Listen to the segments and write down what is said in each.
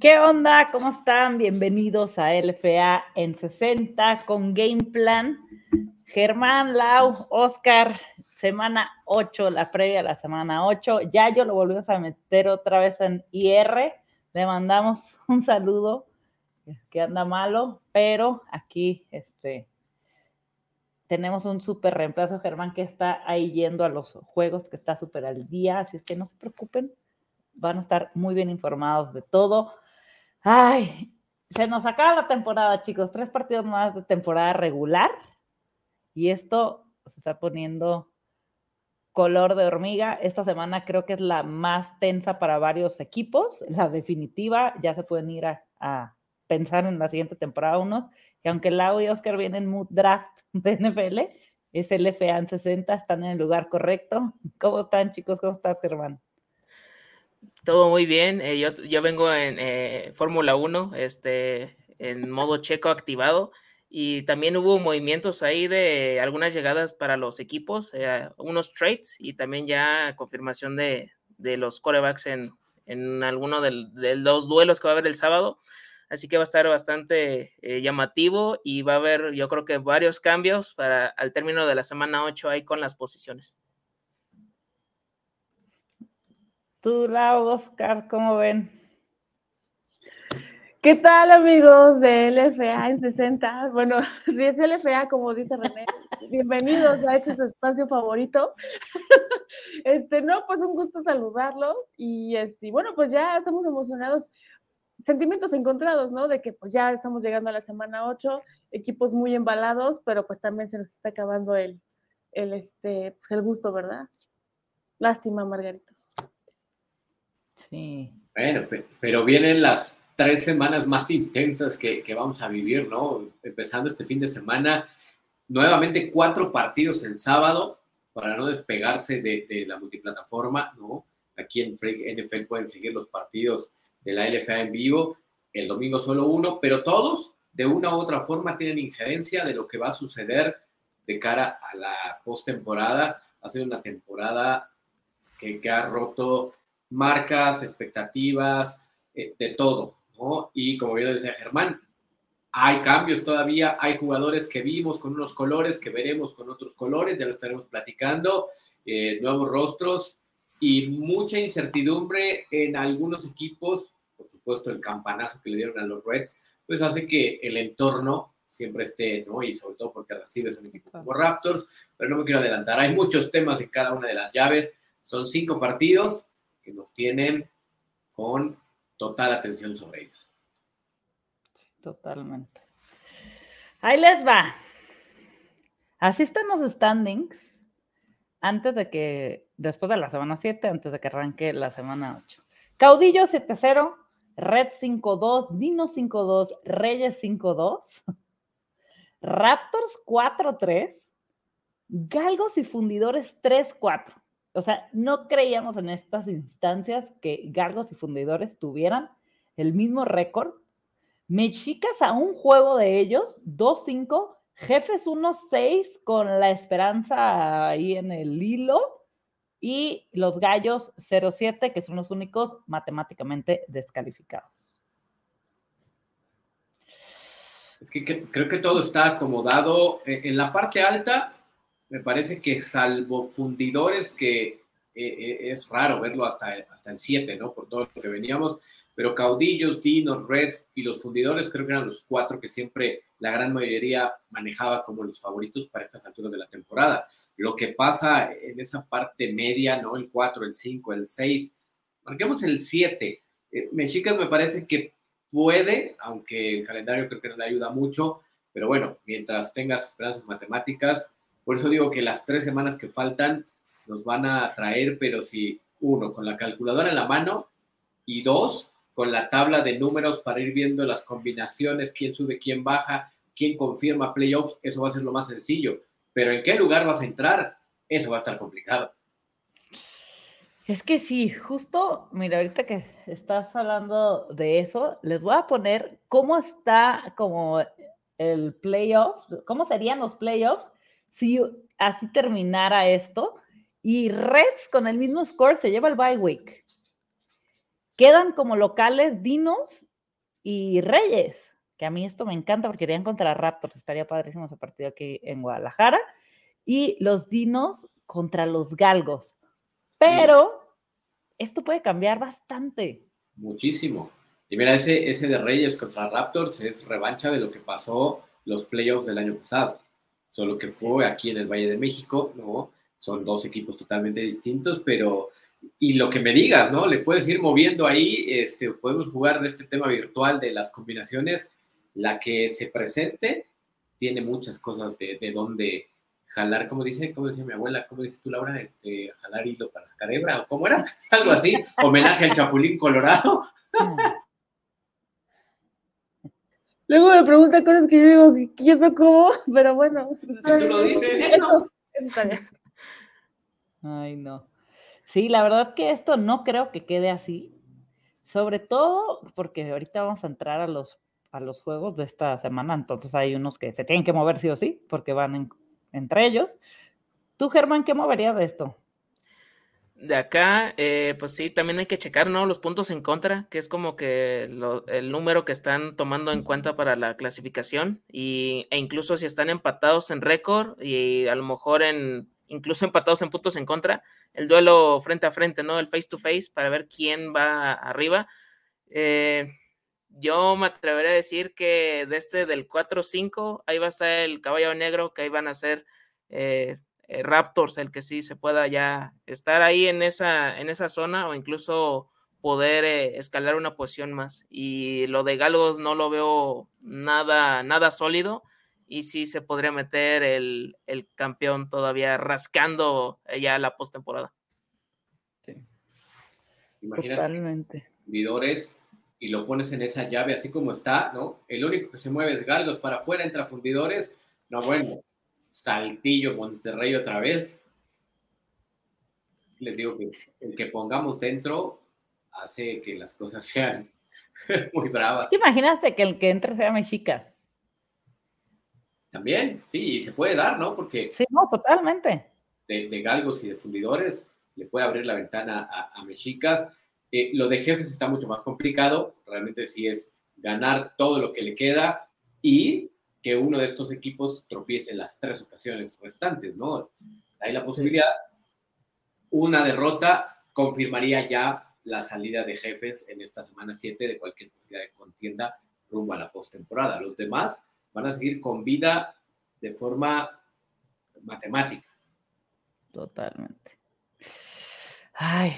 ¿Qué onda? ¿Cómo están? Bienvenidos a LFA en 60 con Game Plan. Germán, Lau, Oscar, semana 8, la previa a la semana 8. Ya yo lo volvimos a meter otra vez en IR. Le mandamos un saludo que anda malo, pero aquí este, tenemos un súper reemplazo, Germán, que está ahí yendo a los juegos, que está súper al día, así es que no se preocupen, van a estar muy bien informados de todo. Ay, se nos acaba la temporada, chicos, tres partidos más de temporada regular y esto se está poniendo color de hormiga. Esta semana creo que es la más tensa para varios equipos, la definitiva, ya se pueden ir a, pensar en la siguiente temporada unos, y aunque Lau y Oscar vienen mood draft de NFL, es el FA en 60, están en el lugar correcto. ¿Cómo están chicos? ¿Cómo estás, hermano? Todo muy bien. Eh, yo, yo, vengo en eh, Fórmula 1, este, en modo checo activado. Y también hubo movimientos ahí de algunas llegadas para los equipos, eh, unos trades y también ya confirmación de, de los corebacks en, en alguno de los duelos que va a haber el sábado. Así que va a estar bastante llamativo y va a haber, yo creo que varios cambios para al término de la semana 8 ahí con las posiciones. Tú, Lau, Oscar, ¿cómo ven? ¿Qué tal, amigos de LFA en 60? Bueno, si es LFA, como dice René, bienvenidos a este su espacio favorito. Este, no, pues un gusto saludarlos y este, bueno, pues ya estamos emocionados, sentimientos encontrados, ¿no? De que pues ya estamos llegando a la semana 8, equipos muy embalados, pero pues también se nos está acabando el, el, este, pues el gusto, ¿verdad? Lástima, Margarito. Sí. Bueno, pero vienen las tres semanas más intensas que, vamos a vivir, ¿no? Empezando este fin de semana, nuevamente cuatro partidos el sábado para no despegarse de, la multiplataforma, ¿no? Aquí en NFL pueden seguir los partidos de la LFA en vivo, el domingo solo uno, pero todos de una u otra forma tienen injerencia de lo que va a suceder de cara a la postemporada. Ha sido una temporada que, que ha roto marcas, expectativas, eh, de todo, ¿no? Y como bien decía Germán, hay cambios todavía, hay jugadores que vimos con unos colores, que veremos con otros colores, ya lo estaremos platicando, eh, nuevos rostros y mucha incertidumbre en algunos equipos, por supuesto el campanazo que le dieron a los Reds, pues hace que el entorno siempre esté, ¿no? Y sobre todo porque recibes un equipo como Raptors, pero no me quiero adelantar, hay muchos temas en cada una de las llaves, son cinco partidos, que nos tienen con total atención sobre ellos. Totalmente. Ahí les va. Así están los standings antes de que, después de la semana 7, antes de que arranque la semana 8. Caudillo 7-0, Red 5-2, Dino 5-2, Reyes 5-2, Raptors 4-3, Galgos y Fundidores 3-4 o sea, no creíamos en estas instancias que Gargos y Fundidores tuvieran el mismo récord. Mexicas a un juego de ellos, 2-5, Jefes 1-6 con la esperanza ahí en el hilo y los Gallos 0-7, que son los únicos matemáticamente descalificados. Es que, creo que todo está acomodado. En la parte alta, me parece que salvo fundidores, que eh, eh, es raro verlo hasta, hasta el 7, ¿no? Por todo lo que veníamos, pero caudillos, dinos, reds y los fundidores creo que eran los cuatro que siempre la gran mayoría manejaba como los favoritos para estas alturas de la temporada. Lo que pasa en esa parte media, ¿no? El 4, el 5, el 6, marquemos el 7. Eh, Mexicas me parece que puede, aunque el calendario creo que no le ayuda mucho, pero bueno, mientras tengas esperanzas matemáticas, por eso digo que las tres semanas que faltan nos van a traer, pero si uno, con la calculadora en la mano y dos, con la tabla de números para ir viendo las combinaciones, quién sube, quién baja, quién confirma playoffs, eso va a ser lo más sencillo. Pero en qué lugar vas a entrar, eso va a estar complicado. Es que sí, justo, mira, ahorita que estás hablando de eso, les voy a poner cómo está como el playoff, cómo serían los playoffs si así terminara esto y Reds con el mismo score se lleva el bye week. Quedan como locales Dinos y Reyes, que a mí esto me encanta porque irían contra Raptors, estaría padrísimo ese partido aquí en Guadalajara, y los Dinos contra los Galgos. Pero esto puede cambiar bastante. Muchísimo. Y mira, ese, ese de Reyes contra Raptors es revancha de lo que pasó los playoffs del año pasado. Solo que fue aquí en el Valle de México, ¿no? Son dos equipos totalmente distintos, pero y lo que me digas, ¿no? Le puedes ir moviendo ahí, este, podemos jugar de este tema virtual de las combinaciones. La que se presente tiene muchas cosas de, de dónde jalar, como dice, como dice mi abuela, ¿cómo dices tú, Laura? Este, jalar hilo para sacar hebra, ¿o cómo era? Algo así, homenaje al Chapulín Colorado. Luego me pregunta cosas que yo digo, ¿qué eso cómo? Pero bueno. Si tú lo dices. Eso, está bien. Ay, no. Sí, la verdad que esto no creo que quede así. Sobre todo porque ahorita vamos a entrar a los, a los juegos de esta semana, entonces hay unos que se tienen que mover sí o sí, porque van en- entre ellos. Tú, Germán, ¿qué moverías de esto? De acá, eh, pues sí, también hay que checar, ¿no? Los puntos en contra, que es como que el número que están tomando en cuenta para la clasificación, y, e incluso si están empatados en récord y a lo mejor en, incluso empatados en puntos en contra, el duelo frente a frente, ¿no? El face to face para ver quién va arriba. Eh, yo me atrevería a decir que de este del 4-5, ahí va a estar el caballo negro, que ahí van a ser eh, eh, Raptors, el que sí se pueda ya estar ahí en esa, en esa zona o incluso poder eh, escalar una posición más. Y lo de Galgos no lo veo nada, nada sólido y sí se podría meter el, el campeón todavía rascando eh, ya la postemporada. Imagínate, Totalmente. fundidores y lo pones en esa llave así como está, ¿no? El único que se mueve es Galgos para afuera, entra fundidores. No, bueno, Saltillo, Monterrey otra vez. Les digo que el que pongamos dentro hace que las cosas sean muy bravas. Es que imagínate que el que entre sea Mexicas. También, sí, y se puede dar, ¿no? Porque Sí, no, totalmente. de, de galgos y de fundidores le puede abrir la ventana a, a Mexicas. Eh, lo de jefes está mucho más complicado, realmente sí es ganar todo lo que le queda y que uno de estos equipos tropiece las tres ocasiones restantes, ¿no? Hay la posibilidad, una derrota confirmaría ya la salida de jefes en esta semana 7 de cualquier posibilidad de contienda rumbo a la postemporada. Los demás van a seguir con vida de forma matemática. Totalmente. Ay,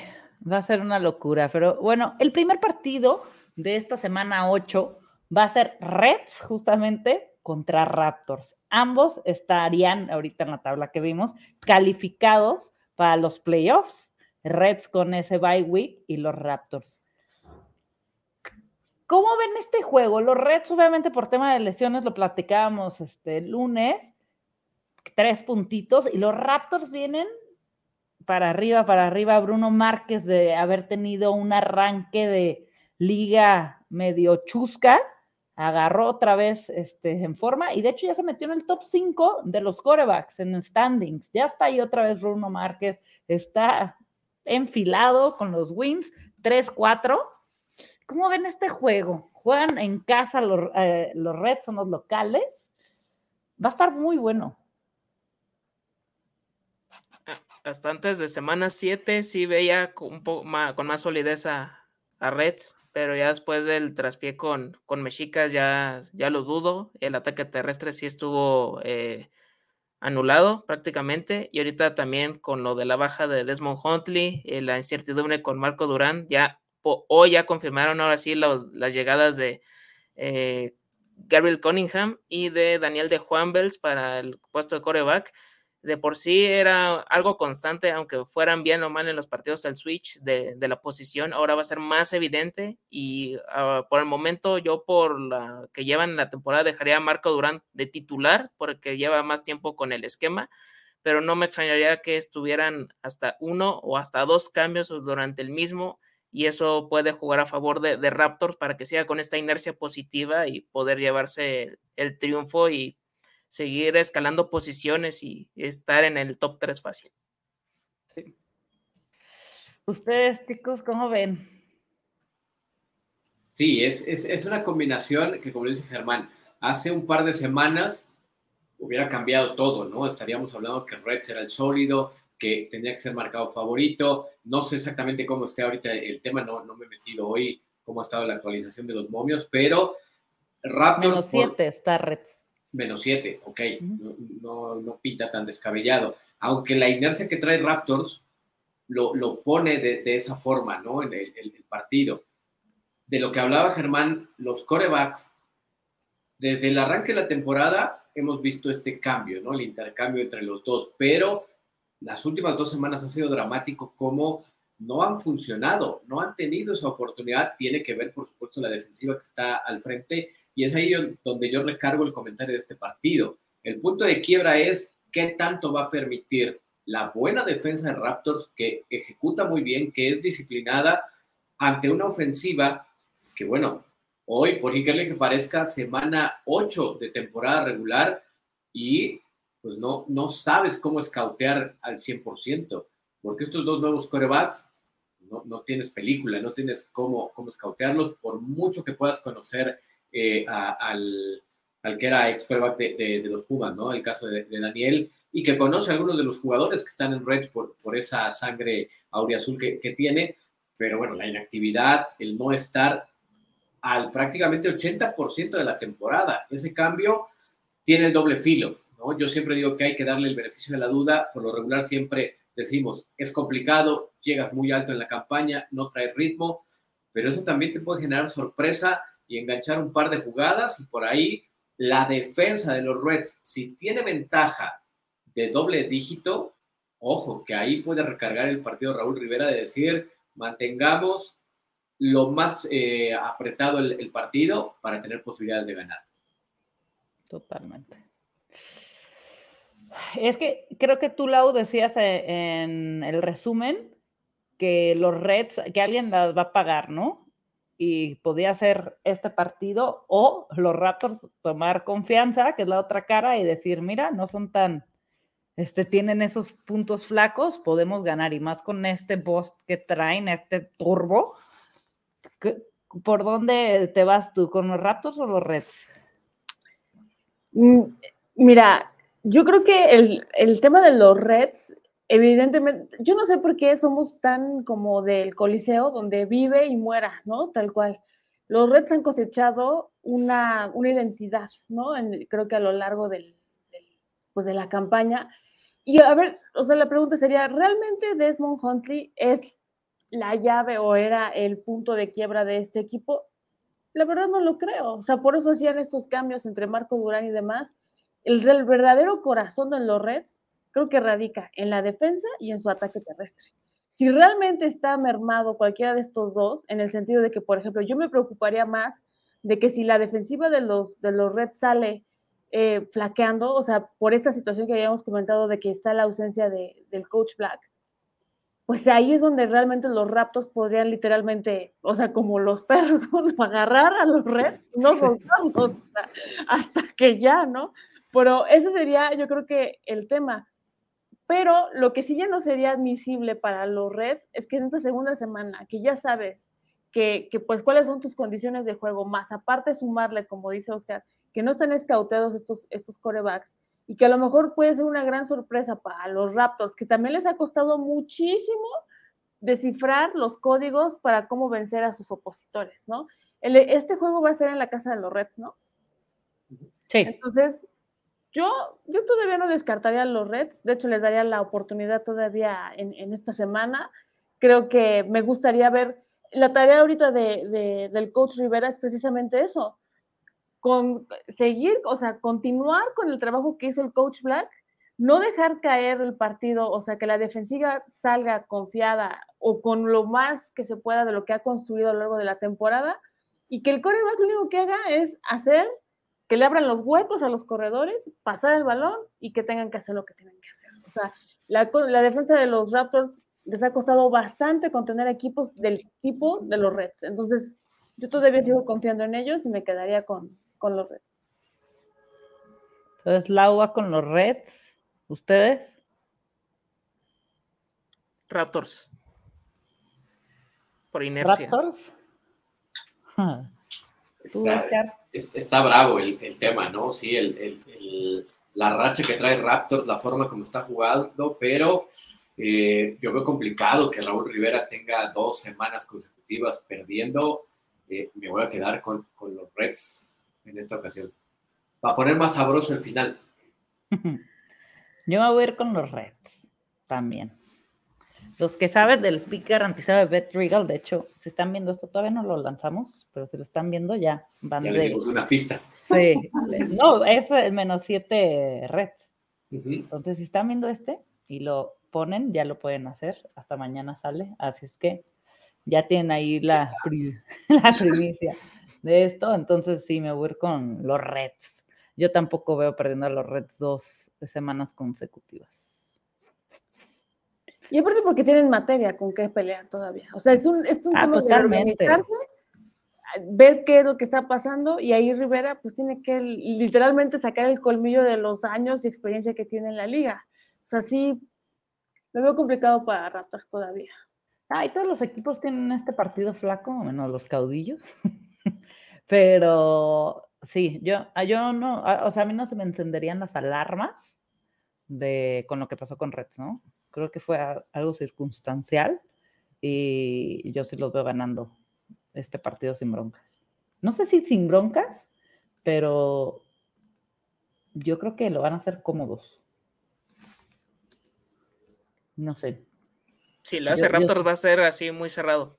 va a ser una locura, pero bueno, el primer partido de esta semana 8 va a ser Reds justamente contra Raptors. Ambos estarían ahorita en la tabla que vimos calificados para los playoffs. Reds con ese bye week y los Raptors. ¿Cómo ven este juego? Los Reds, obviamente, por tema de lesiones, lo platicábamos este lunes, tres puntitos, y los Raptors vienen para arriba, para arriba. Bruno Márquez de haber tenido un arranque de liga medio chusca, agarró otra vez este, en forma y de hecho ya se metió en el top 5 de los corebacks en standings. Ya está ahí otra vez Bruno Márquez, está enfilado con los wins 3-4. ¿Cómo ven este juego? Juegan en casa los, eh, los Reds, son los locales. Va a estar muy bueno. Hasta antes de semana 7 sí veía con, más, con más solidez a, a Reds, pero ya después del traspié con, con Mexicas ya, ya lo dudo. El ataque terrestre sí estuvo eh, anulado prácticamente. Y ahorita también con lo de la baja de Desmond Huntley, eh, la incertidumbre con Marco Durán, ya hoy ya confirmaron ahora sí las llegadas de eh, Gabriel Cunningham y de Daniel de Juan Bells para el puesto de coreback de por sí era algo constante, aunque fueran bien o mal en los partidos el switch de, de la posición, ahora va a ser más evidente y uh, por el momento yo por la que llevan la temporada dejaría a Marco Durán de titular porque lleva más tiempo con el esquema, pero no me extrañaría que estuvieran hasta uno o hasta dos cambios durante el mismo y eso puede jugar a favor de, de Raptors para que siga con esta inercia positiva y poder llevarse el, el triunfo y seguir escalando posiciones y estar en el top 3 fácil. Sí. Ustedes, chicos, ¿cómo ven? Sí, es, es, es una combinación que, como dice Germán, hace un par de semanas hubiera cambiado todo, ¿no? Estaríamos hablando que Reds era el sólido, que tenía que ser marcado favorito. No sé exactamente cómo esté ahorita el tema, no, no me he metido hoy cómo ha estado la actualización de los momios, pero Raptors... Menos 7 está Reds. Menos 7, ok, no, no, pinta tan descabellado. Aunque la inercia que trae Raptors lo, lo pone de, de, esa forma, ¿no? En el, el, partido. De lo que hablaba Germán, los corebacks, desde el arranque de la temporada hemos visto este cambio, ¿no? El intercambio entre los dos, pero las últimas dos semanas ha sido dramático como no han funcionado, no han tenido esa oportunidad. Tiene que ver, por supuesto, la defensiva que está al frente y es ahí donde yo recargo el comentario de este partido. El punto de quiebra es qué tanto va a permitir la buena defensa de Raptors que ejecuta muy bien, que es disciplinada ante una ofensiva que, bueno, hoy, por increíble que parezca, semana 8 de temporada regular y pues no, no sabes cómo escautear al 100%, porque estos dos nuevos corebacks no, tienes película, no tienes cómo, cómo escautearlos, por mucho que puedas conocer eh, al, al, que era ex de, de, los Pumas, ¿no? El caso de, Daniel, y que conoce a algunos de los jugadores que están en Reds por, por esa sangre auriazul que, que tiene, pero bueno, la inactividad, el no estar al prácticamente 80% de la temporada, ese cambio tiene el doble filo, ¿no? Yo siempre digo que hay que darle el beneficio de la duda, por lo regular siempre decimos, es complicado, llegas muy alto en la campaña, no traes ritmo, pero eso también te puede generar sorpresa y enganchar un par de jugadas y por ahí la defensa de los Reds, si tiene ventaja de doble dígito, ojo, que ahí puede recargar el partido Raúl Rivera de decir, mantengamos lo más eh, apretado el, el partido para tener posibilidades de ganar. Totalmente. Es que creo que tú, Lau, decías eh, en el resumen que los Reds, que alguien las va a pagar, ¿no? Y podía ser este partido o los Raptors tomar confianza, que es la otra cara, y decir, mira, no son tan, este, tienen esos puntos flacos, podemos ganar. Y más con este boost que traen, este turbo. ¿Por dónde te vas tú? ¿Con los Raptors o los Reds? Mm, mira, yo creo que el, el, tema de los Reds, evidentemente, yo no sé por qué somos tan como del Coliseo, donde vive y muera, ¿no? Tal cual. Los Reds han cosechado una, una identidad, ¿no? En, creo que a lo largo del, del, pues de la campaña. Y a ver, o sea, la pregunta sería, ¿realmente Desmond Huntley es la llave o era el punto de quiebra de este equipo? La verdad no lo creo. O sea, por eso hacían estos cambios entre Marco Durán y demás el, el verdadero corazón de los Reds creo que radica en la defensa y en su ataque terrestre. Si realmente está mermado cualquiera de estos dos, en el sentido de que, por ejemplo, yo me preocuparía más de que si la defensiva de los, de los Reds sale eh, flaqueando, o sea, por esta situación que habíamos comentado de que está la ausencia de, del coach Black, pues ahí es donde realmente los raptos podrían literalmente, o sea, como los perros, agarrar a los Reds, no soltarlos hasta que ya, ¿no? Pero ese sería, yo creo que el tema. Pero lo que sí ya no sería admisible para los Reds es que en esta segunda semana, que ya sabes que, que, pues cuáles son tus condiciones de juego, más aparte sumarle, como dice Oscar, que no están escauteados estos, estos corebacks y que a lo mejor puede ser una gran sorpresa para los Raptors, que también les ha costado muchísimo descifrar los códigos para cómo vencer a sus opositores, ¿no? El, este juego va a ser en la casa de los Reds, ¿no? Sí. Entonces, yo, yo todavía no descartaría a los Reds, de hecho les daría la oportunidad todavía en, en esta semana. Creo que me gustaría ver, la tarea ahorita de, de, del coach Rivera es precisamente eso, con seguir, o sea, continuar con el trabajo que hizo el coach Black, no dejar caer el partido, o sea, que la defensiva salga confiada o con lo más que se pueda de lo que ha construido a lo largo de la temporada y que el coreback lo único que haga es hacer que le abran los huecos a los corredores, pasar el balón y que tengan que hacer lo que tienen que hacer. O sea, la, la defensa de los Raptors les ha costado bastante contener equipos del tipo de los Reds. Entonces, yo todavía sigo confiando en ellos y me quedaría con, con los Reds. Entonces, Laua con los Reds. ¿Ustedes? Raptors. Por inercia. ¿Raptors? Está, bravo el, tema, ¿no? Sí, el, la racha que trae Raptors, la forma como está jugando, pero eh, yo veo complicado que Raúl Rivera tenga dos semanas consecutivas perdiendo. Eh, me voy a quedar con, los Reds en esta ocasión. Va a poner más sabroso el final. Yo voy a ir con los Reds también. Los que saben del pick garantizado de Bet Regal, de hecho, si están viendo esto, todavía no lo lanzamos, pero si lo están viendo ya van ya de. una pista. Sí, no, es el menos siete Reds. Entonces, si están viendo este y lo ponen, ya lo pueden hacer. Hasta mañana sale. Así es que ya tienen ahí la, la primicia de esto. Entonces, sí, me voy a ir con los Reds. Yo tampoco veo perdiendo a los Reds dos semanas consecutivas. Y aparte porque tienen materia con qué pelear todavía. O sea, es un, es un ah, tema de organizarse, ver qué es lo que está pasando y ahí Rivera pues tiene que literalmente sacar el colmillo de los años y experiencia que tiene en la liga. O sea, sí, me veo complicado para Raptors todavía. Ah, y todos los equipos tienen este partido flaco, menos los caudillos. Pero sí, yo, ah, yo no, ah, o sea, a mí no se me encenderían las alarmas de con lo que pasó con Reds, ¿no? Creo que fue algo circunstancial y yo sí los veo ganando este partido sin broncas. No sé si sin broncas, pero yo creo que lo van a hacer cómodos. No sé. Si lo hace Raptors va a ser así muy cerrado.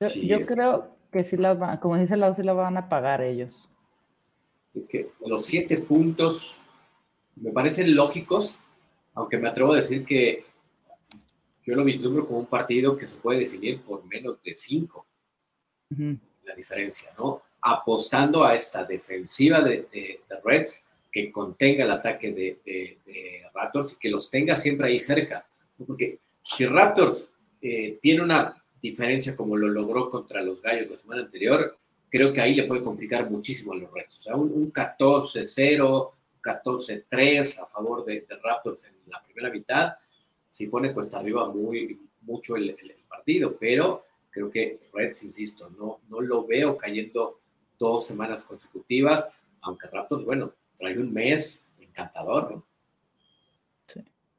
Yo, creo que sí las van, como dice Lau, sí la van a pagar ellos. Es que los siete puntos me parecen lógicos aunque me atrevo a decir que yo lo vislumbro como un partido que se puede definir por menos de cinco. La diferencia, ¿no? Apostando a esta defensiva de, Reds que contenga el ataque de, Raptors y que los tenga siempre ahí cerca. Porque si Raptors eh, tiene una diferencia como lo logró contra los Gallos la semana anterior, creo que ahí le puede complicar muchísimo a los Reds. O sea, un, un 14-0, 14-3 a favor de, Raptors en la primera mitad, sí pone cuesta arriba muy, mucho el, partido, pero creo que Reds, insisto, no, no lo veo cayendo dos semanas consecutivas, aunque Raptors, bueno, trae un mes encantador, ¿no?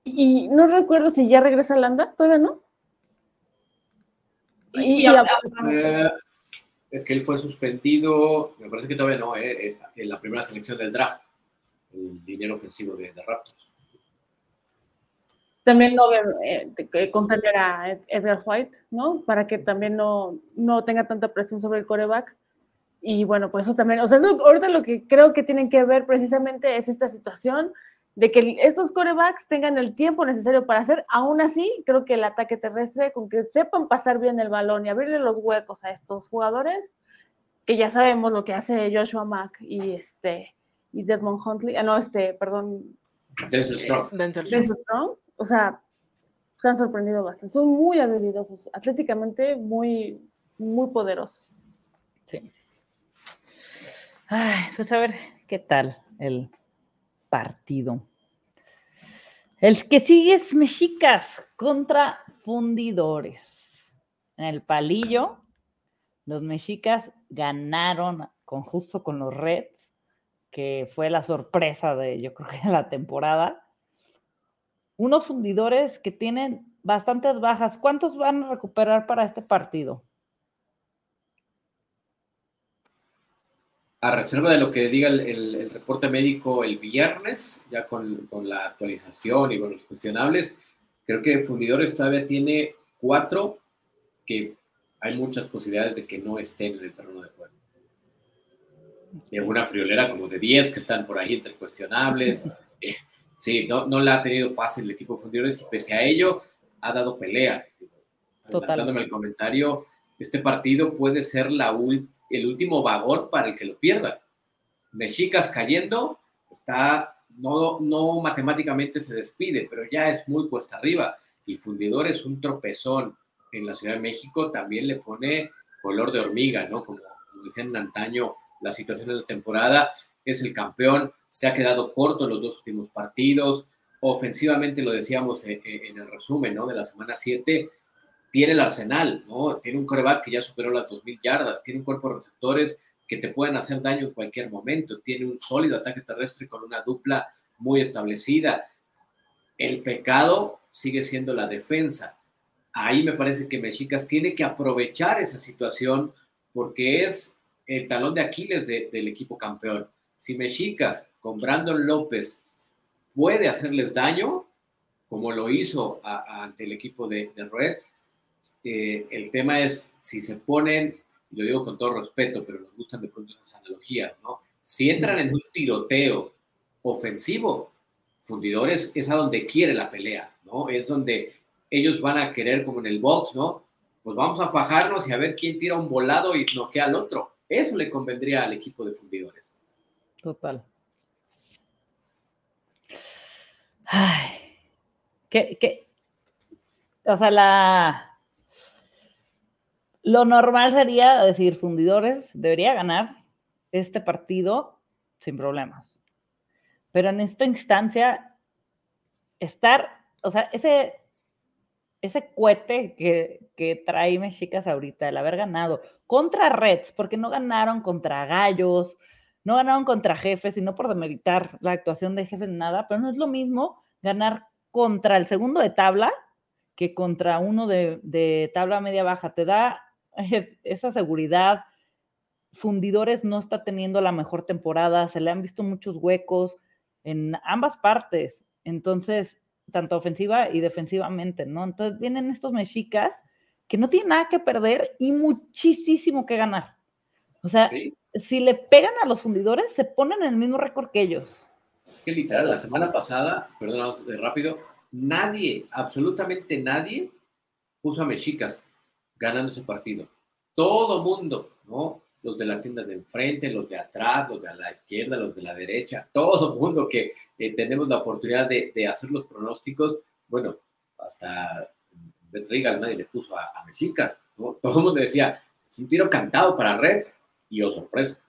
Y no recuerdo si ya regresa Landa, todavía no. Y, eh, es que él fue suspendido, me parece que todavía no, eh, en la primera selección del draft el dinero ofensivo de, Raptors. También no eh, contener a Edgar White, ¿no? Para que también no, no tenga tanta presión sobre el coreback. Y bueno, pues eso también, o sea, ahorita lo que creo que tienen que ver precisamente es esta situación de que estos corebacks tengan el tiempo necesario para hacer, aún así, creo que el ataque terrestre, con que sepan pasar bien el balón y abrirle los huecos a estos jugadores, que ya sabemos lo que hace Joshua Mack y este y Desmond Huntley, ah, no, este, perdón. Denzel Strong. Denzel Strong. O sea, se han sorprendido bastante. Son muy habilidosos, atléticamente muy, muy poderosos. Sí. Ay, pues a ver qué tal el partido. El que sigue es Mexicas contra Fundidores. En el palillo, los Mexicas ganaron con justo con los Reds que fue la sorpresa de, yo creo que la temporada. Unos fundidores que tienen bastantes bajas. ¿Cuántos van a recuperar para este partido? A reserva de lo que diga el, reporte médico el viernes, ya con, con, la actualización y con los cuestionables, creo que Fundidores todavía tiene cuatro que hay muchas posibilidades de que no estén en el terreno de juego de una friolera como de 10 que están por ahí entre cuestionables. Eh, sí, no, no la ha tenido fácil el equipo de fundidores pese a ello ha dado pelea. Adelantándome el comentario, este partido puede ser la el último vagón para el que lo pierda. Mexicas cayendo, está, no, no matemáticamente se despide, pero ya es muy cuesta arriba. Y Fundidores, un tropezón en la Ciudad de México, también le pone color de hormiga, ¿no? Como, como decían antaño, la situación de la temporada, es el campeón, se ha quedado corto en los dos últimos partidos, ofensivamente lo decíamos en, el resumen, ¿no? De la semana 7, tiene el arsenal, ¿no? Tiene un coreback que ya superó las 2.000 yardas, tiene un cuerpo de receptores que te pueden hacer daño en cualquier momento, tiene un sólido ataque terrestre con una dupla muy establecida. El pecado sigue siendo la defensa. Ahí me parece que Mexicas tiene que aprovechar esa situación porque es el talón de Aquiles del equipo campeón. Si Mexicas con Brandon López puede hacerles daño, como lo hizo ante el equipo de, Reds, eh, el tema es si se ponen, y lo digo con todo respeto, pero nos gustan de pronto esas analogías, ¿no? Si entran en un tiroteo ofensivo, Fundidores es a donde quiere la pelea, ¿no? Es donde ellos van a querer, como en el box, ¿no? Pues vamos a fajarnos y a ver quién tira un volado y noquea al otro. Eso le convendría al equipo de Fundidores. Total. Ay, qué, qué, o sea, la, lo normal sería decir, Fundidores debería ganar este partido sin problemas. Pero en esta instancia, estar, o sea, ese, ese cohete que, que trae Mexicas ahorita, el haber ganado contra Reds, porque no ganaron contra Gallos, no ganaron contra Jefes, y no por demeritar la actuación de Jefes nada, pero no es lo mismo ganar contra el segundo de tabla que contra uno de, de tabla media baja. Te da esa seguridad. Fundidores no está teniendo la mejor temporada, se le han visto muchos huecos en ambas partes. Entonces, tanto ofensiva y defensivamente, ¿no? Entonces vienen estos mexicas que no tienen nada que perder y muchísimo que ganar. O sea, si le pegan a los fundidores, se ponen en el mismo récord que ellos. Que literal, la semana pasada, perdón, rápido, nadie, absolutamente nadie, puso a mexicas ganando ese partido. Todo mundo, ¿no? Los de la tienda de enfrente, los de atrás, los de la izquierda, los de la derecha, todo el mundo que eh, tenemos la oportunidad de, hacer los pronósticos, bueno, hasta Regal nadie le puso a, a Mexicas, ¿no? Todo el mundo decía, es un tiro cantado para Reds, y oh sorpresa.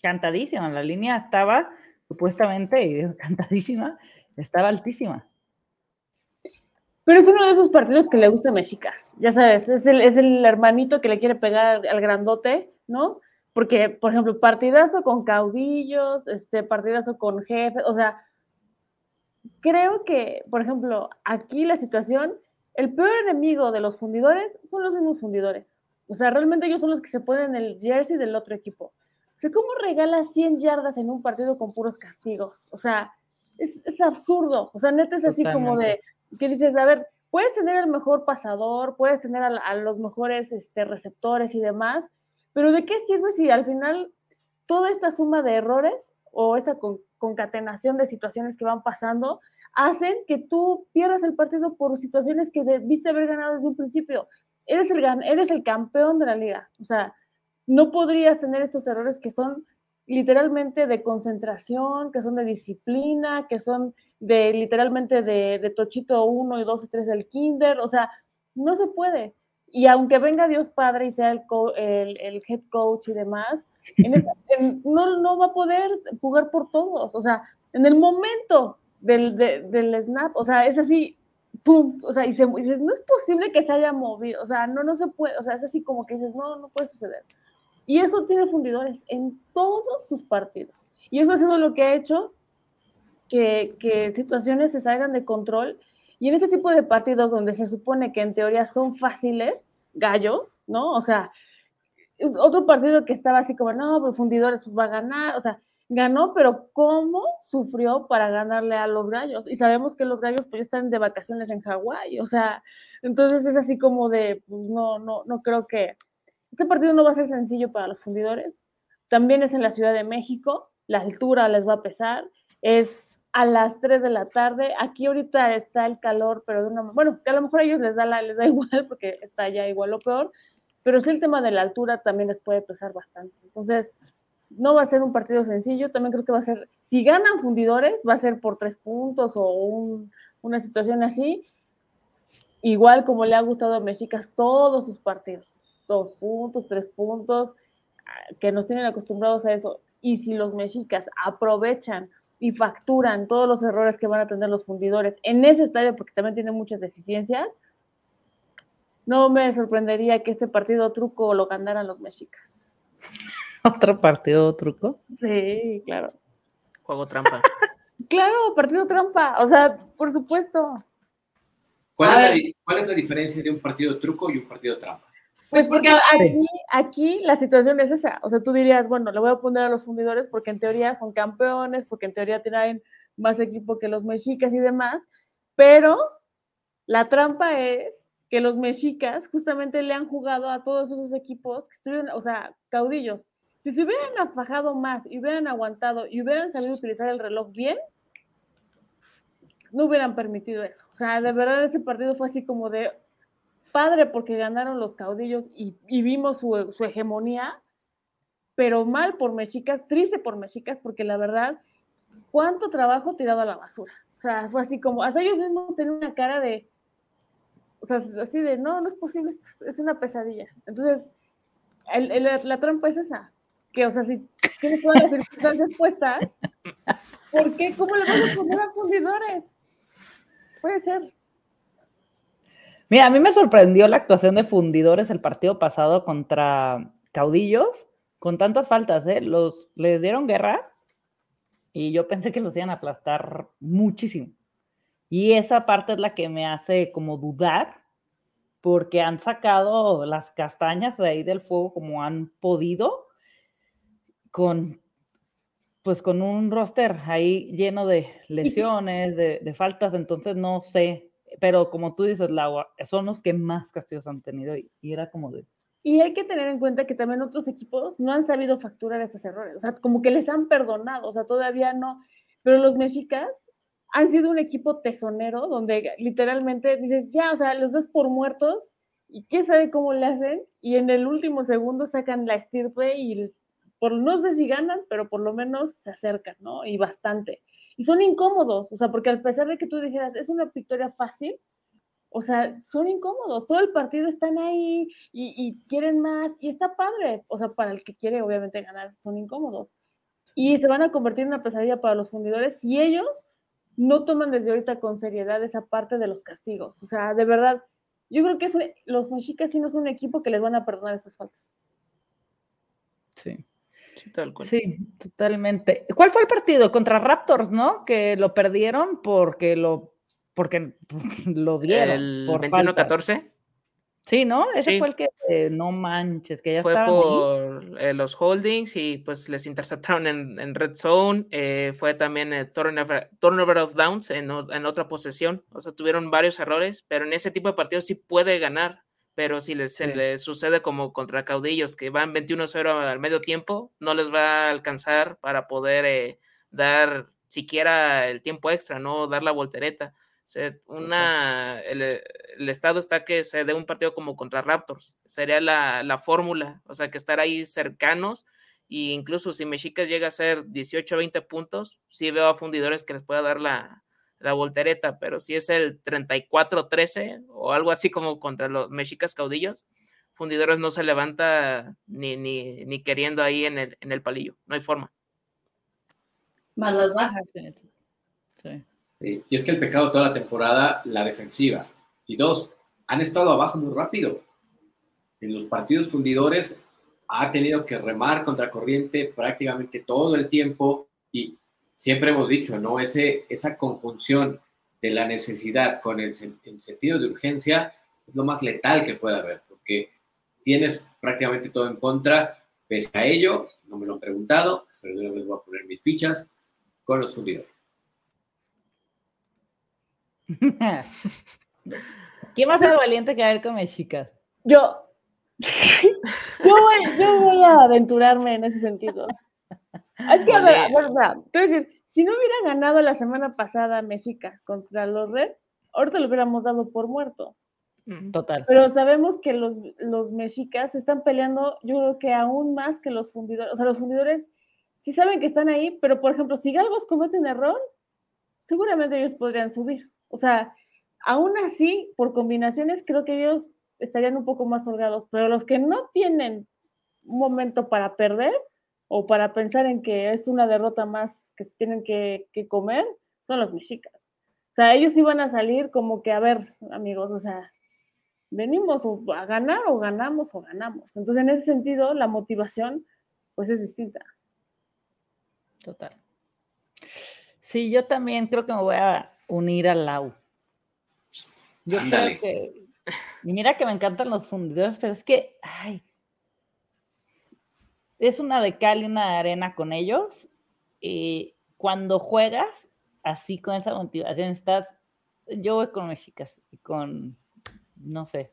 Cantadísima, la línea estaba supuestamente cantadísima, estaba altísima. Pero es uno de esos partidos que le gusta a Mexicas, ya sabes, es el, es el hermanito que le quiere pegar al grandote ¿no? Porque, por ejemplo, partidazo con caudillos, este, partidazo con jefes, o sea, creo que, por ejemplo, aquí la situación, el peor enemigo de los fundidores son los mismos fundidores. O sea, realmente ellos son los que se ponen el jersey del otro equipo. O sea, ¿cómo regala 100 yardas en un partido con puros castigos? O sea, es, es absurdo. O sea, neta es así como de, que dices, a ver, puedes tener el mejor pasador, puedes tener a, a los mejores este, receptores y demás, pero ¿de qué sirve si al final toda esta suma de errores o esta concatenación de situaciones que van pasando hacen que tú pierdas el partido por situaciones que debiste haber ganado desde un principio? Eres el, eres el campeón de la liga. O sea, no podrías tener estos errores que son literalmente de concentración, que son de disciplina, que son de literalmente de, de tochito 1 y 2 y 3 del kinder. O sea, no se puede. Y aunque venga Dios Padre y sea el, el, head coach y demás, no, no va a poder jugar por todos. O sea, en el momento del, del snap, o sea, es así, pum, o sea, y, se, dices, no es posible que se haya movido, o sea, no, no se puede, o sea, es así como que dices, no, no puede suceder. Y eso tiene fundidores en todos sus partidos. Y eso ha sido lo que ha hecho que, que situaciones se salgan de control y en este tipo de partidos donde se supone que en teoría son fáciles, gallos, ¿no? O sea, otro partido que estaba así como, no, pues fundidores pues va a ganar, o sea, ganó, pero ¿cómo sufrió para ganarle a los gallos? Y sabemos que los gallos pues están de vacaciones en Hawái, o sea, entonces es así como de, pues no, no, no creo que, este partido no va a ser sencillo para los fundidores, también es en la Ciudad de México, la altura les va a pesar, es a las 3 de la tarde. Aquí ahorita está el calor, pero de una bueno, que a lo mejor a ellos les da, la, les da igual porque está ya igual o peor, pero sí el tema de la altura también les puede pesar bastante. Entonces, no va a ser un partido sencillo, también creo que va a ser, si ganan fundidores, va a ser por tres puntos o una situación así, igual como le ha gustado a Mexicas todos sus partidos, dos puntos, tres puntos, ah, que nos tienen acostumbrados a eso. Y si los mexicas aprovechan y facturan todos los errores que van a tener los fundidores en ese estadio, porque también tiene muchas deficiencias, no me sorprendería que este partido truco lo ganaran los mexicas. ¿Otro partido truco? Sí, claro. Juego trampa. claro, partido trampa. O sea, por supuesto. ¿Cuál es, la, ¿Cuál es la diferencia de un partido truco y un partido trampa? Pues porque aquí, aquí la situación es esa. O sea, tú dirías, bueno, le voy a poner a los fundidores porque en teoría son campeones, porque en teoría tienen más equipo que los mexicas y demás, pero la trampa es que los mexicas justamente le han jugado a todos esos equipos que estuvieron, o sea, caudillos. Si se hubieran afajado más y hubieran aguantado y hubieran sabido utilizar el reloj bien, no hubieran permitido eso. O sea, de verdad ese partido fue así como de padre porque ganaron los caudillos y, vimos su, hegemonía, pero mal por mexicas, triste por mexicas, porque la verdad, cuánto trabajo tirado a la basura. O sea, fue así como, hasta ellos mismos tenían una cara de, o sea, así de, no, no es posible, es una pesadilla. Entonces, la trampa es esa, que, o sea, si tienes todas las circunstancias puestas, ¿por qué? ¿Cómo le vas a poner a fundidores? Puede ser. Mira, a mí me sorprendió la actuación de fundidores el partido pasado contra caudillos, con tantas faltas, ¿eh? Los, les dieron guerra y yo pensé que los iban a aplastar muchísimo. Y esa parte es la que me hace como dudar, porque han sacado las castañas de ahí del fuego como han podido, con pues con un roster ahí lleno de lesiones, de, faltas, entonces no sé, pero como tú dices, Laura, son los que más castigos han tenido y, era como de... Y hay que tener en cuenta que también otros equipos no han sabido facturar esos errores, o sea, como que les han perdonado, o sea, todavía no, pero los mexicas han sido un equipo tesonero donde literalmente dices, ya, o sea, los das por muertos y quién sabe cómo le hacen y en el último segundo sacan la estirpe y por no sé si ganan, pero por lo menos se acercan, ¿no? Y bastante. Y son incómodos, o sea, porque a pesar de que tú dijeras, es una victoria fácil, o sea, son incómodos, todo el partido están ahí y, quieren más y está padre, o sea, para el que quiere obviamente ganar, son incómodos. Y se van a convertir en una pesadilla para los fundidores si ellos no toman desde ahorita con seriedad esa parte de los castigos. O sea, de verdad, yo creo que los mexicas sí no son un equipo que les van a perdonar esas faltas. Sí. Sí, tal cual. Sí, totalmente. ¿Cuál fue el partido? Contra Raptors, ¿no? Que lo perdieron porque lo, porque lo dieron. ¿El 21-14? Sí, ¿no? Ese fue el que eh, no manches, que ya fue por eh, los holdings y pues les interceptaron en, red zone. Eh, fue también turnover, turnover, of downs en, en, otra posesión. O sea, tuvieron varios errores, pero en ese tipo de partidos sí puede ganar. Pero si les, se les sucede como contra caudillos, que van 21-0 al medio tiempo, no les va a alcanzar para poder dar siquiera el tiempo extra, no dar la voltereta una, el, estado está que se dé un partido como contra Raptors. Sería la, fórmula, o sea, que estar ahí cercanos. E incluso si Mexicas llega a ser 18 o 20 puntos, sí veo a fundidores que les pueda dar la, la voltereta, pero si es el 34-13 o algo así como contra los Mexicas caudillos, fundidores no se levanta ni, ni, ni queriendo ahí en el, en el palillo, no hay forma. Más las bajas. Sí. Y es que el pecado toda la temporada, la defensiva. Y dos, han estado abajo muy rápido. En los partidos fundidores ha tenido que remar contra corriente prácticamente todo el tiempo y siempre hemos dicho, ¿no? Ese, esa conjunción de la necesidad con el, sentido de urgencia es lo más letal que puede haber, porque tienes prácticamente todo en contra. Pese a ello, no me lo han preguntado, pero yo les voy a poner mis fichas con los fundidores. ¿Quién va a ser valiente que a ver con chicas? Yo. Yo voy, a aventurarme en ese sentido. Es que, a ver, decir, si no hubiera ganado la semana pasada Mexica contra los Reds, ahorita lo hubiéramos dado por muerto. Total. Pero sabemos que los, los mexicas están peleando, yo creo que aún más que los fundidores. O sea, los fundidores sí saben que están ahí, pero por ejemplo, si Galgos comete un error, seguramente ellos podrían subir. O sea, aún así, por combinaciones, creo que ellos estarían un poco más holgados, pero los que no tienen un momento para perder o para pensar en que es una derrota más que tienen que, comer, son los mexicas. O sea, ellos iban a salir como que, a ver, amigos, o sea, venimos a ganar o ganamos o ganamos. Entonces, en ese sentido, la motivación, pues es distinta. Total. Sí, yo también creo que me voy a unir al Lau. Yo creo que, y mira que me encantan los fundidores, pero es que, ay, es una de cal y una de arena con ellos. Y cuando juegas así con esa motivación, estás, yo voy con mis chicas y con, no sé.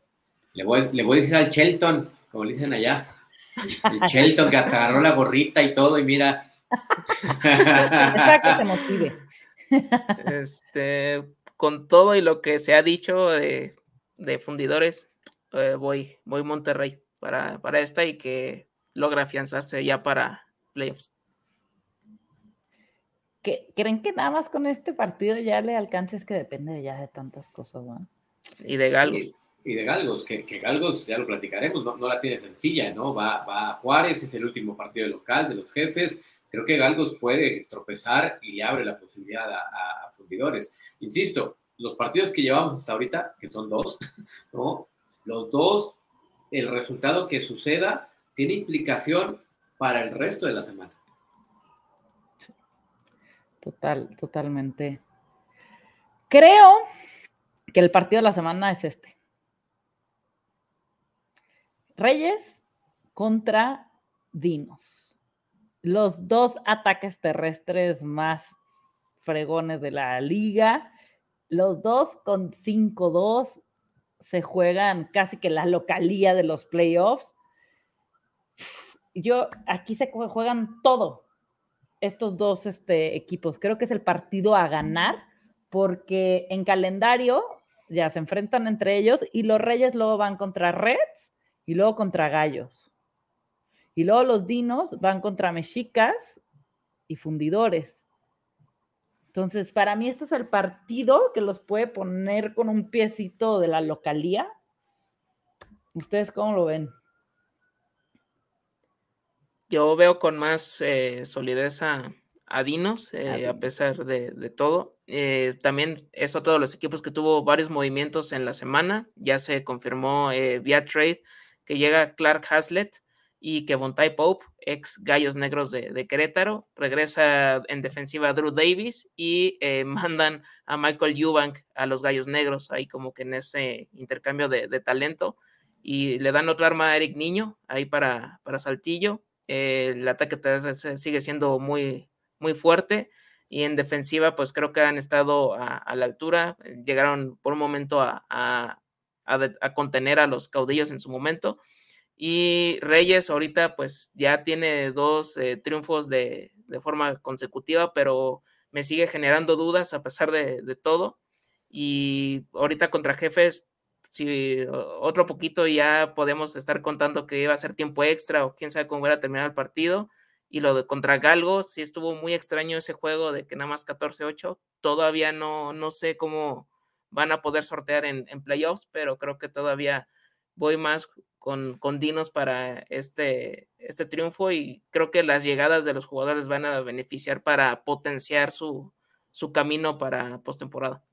Le voy, le voy a decir al Shelton, como le dicen allá. El Shelton que hasta agarró la gorrita y todo, y mira. para que se motive. Este, con todo y lo que se ha dicho de, fundidores, eh, voy, voy Monterrey para, para esta y que logra afianzarse ya para playoffs. ¿Creen que nada más con este partido ya le alcance? Es que depende ya de tantas cosas, ¿no? Y de Galgos. Y, de Galgos, que, Galgos, ya lo platicaremos, no, la tiene sencilla, ¿no? Va, va a Juárez, es el último partido local de los jefes. Creo que Galgos puede tropezar y le abre la posibilidad a, a fundidores. Insisto, los partidos que llevamos hasta ahorita, que son dos, ¿no? Los dos, el resultado que suceda tiene implicación para el resto de la semana. Total, totalmente. Creo que el partido de la semana es este. Reyes contra Dinos. Los dos ataques terrestres más fregones de la liga. Los dos con 5-2 se juegan casi que la localía de los playoffs. Yo, aquí se juegan todo, estos dos este, equipos. Creo que es el partido a ganar porque en calendario ya se enfrentan entre ellos y los Reyes luego van contra Reds y luego contra Gallos. Y luego los Dinos van contra Mexicas y Fundidores. Entonces, para mí este es el partido que los puede poner con un piecito de la localía. ¿Ustedes cómo lo ven? Yo veo con más eh, solidez a, Dinos, eh, a pesar de, todo. Eh, también es otro de los equipos que tuvo varios movimientos en la semana. Ya se confirmó vía trade que llega Clark Haslett y que Bontai Pope, ex Gallos Negros de, Querétaro, regresa en defensiva a Drew Davis y mandan a Michael Eubank a los Gallos Negros, ahí como que en ese intercambio de, talento. Y le dan otra arma a Eric Niño, ahí para, para Saltillo el ataque sigue siendo muy, muy fuerte y en defensiva pues creo que han estado a, la altura, llegaron por un momento a, a, contener a los caudillos en su momento y Reyes ahorita pues ya tiene dos eh, triunfos de, forma consecutiva, pero me sigue generando dudas a pesar de, de todo y ahorita contra jefes si otro poquito ya podemos estar contando que iba a ser tiempo extra o quién sabe cómo iba a terminar el partido. Y lo de contra Galgo, sí estuvo muy extraño ese juego de que nada más 14-8. Todavía no, no sé cómo van a poder sortear en, playoffs, pero creo que todavía voy más con, con, Dinos para este, este triunfo y creo que las llegadas de los jugadores van a beneficiar para potenciar su, su camino para postemporada.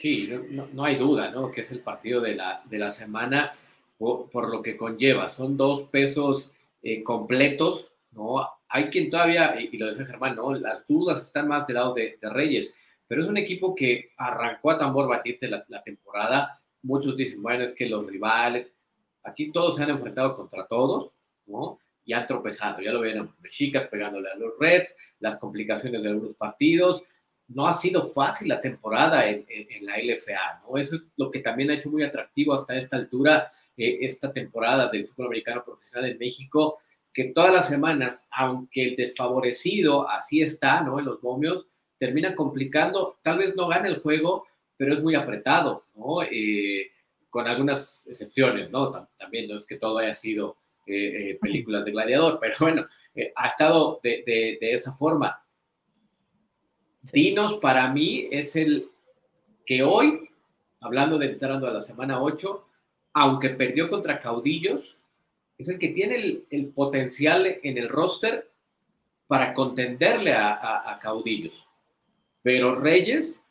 Sí, no, hay duda, ¿no? Que es el partido de la, de la semana por, lo que conlleva. Son dos pesos eh, completos, ¿no? Hay quien todavía, y, lo dice Germán, ¿no? Las dudas están más del lado de, Reyes, pero es un equipo que arrancó a tambor batiente la, la temporada. Muchos dicen, bueno, es que los rivales, aquí todos se han enfrentado contra todos, ¿no? Y han tropezado, ya lo ven, chicas pegándole a los Reds, las complicaciones de algunos partidos, no ha sido fácil la temporada en, la LFA, ¿no? Eso es lo que también ha hecho muy atractivo hasta esta altura eh, esta temporada del fútbol americano profesional en México, que todas las semanas, aunque el desfavorecido así está, ¿no? En los momios, termina complicando, tal vez no gane el juego, pero es muy apretado, ¿no? Eh, con algunas excepciones, ¿no? También no es que todo haya sido eh, películas de gladiador, pero bueno, ha estado de esa forma Dinos para mí es el que hoy, hablando de entrando a la semana 8, aunque perdió contra Caudillos, es el que tiene el, potencial en el roster para contenderle a, Caudillos. Pero Reyes,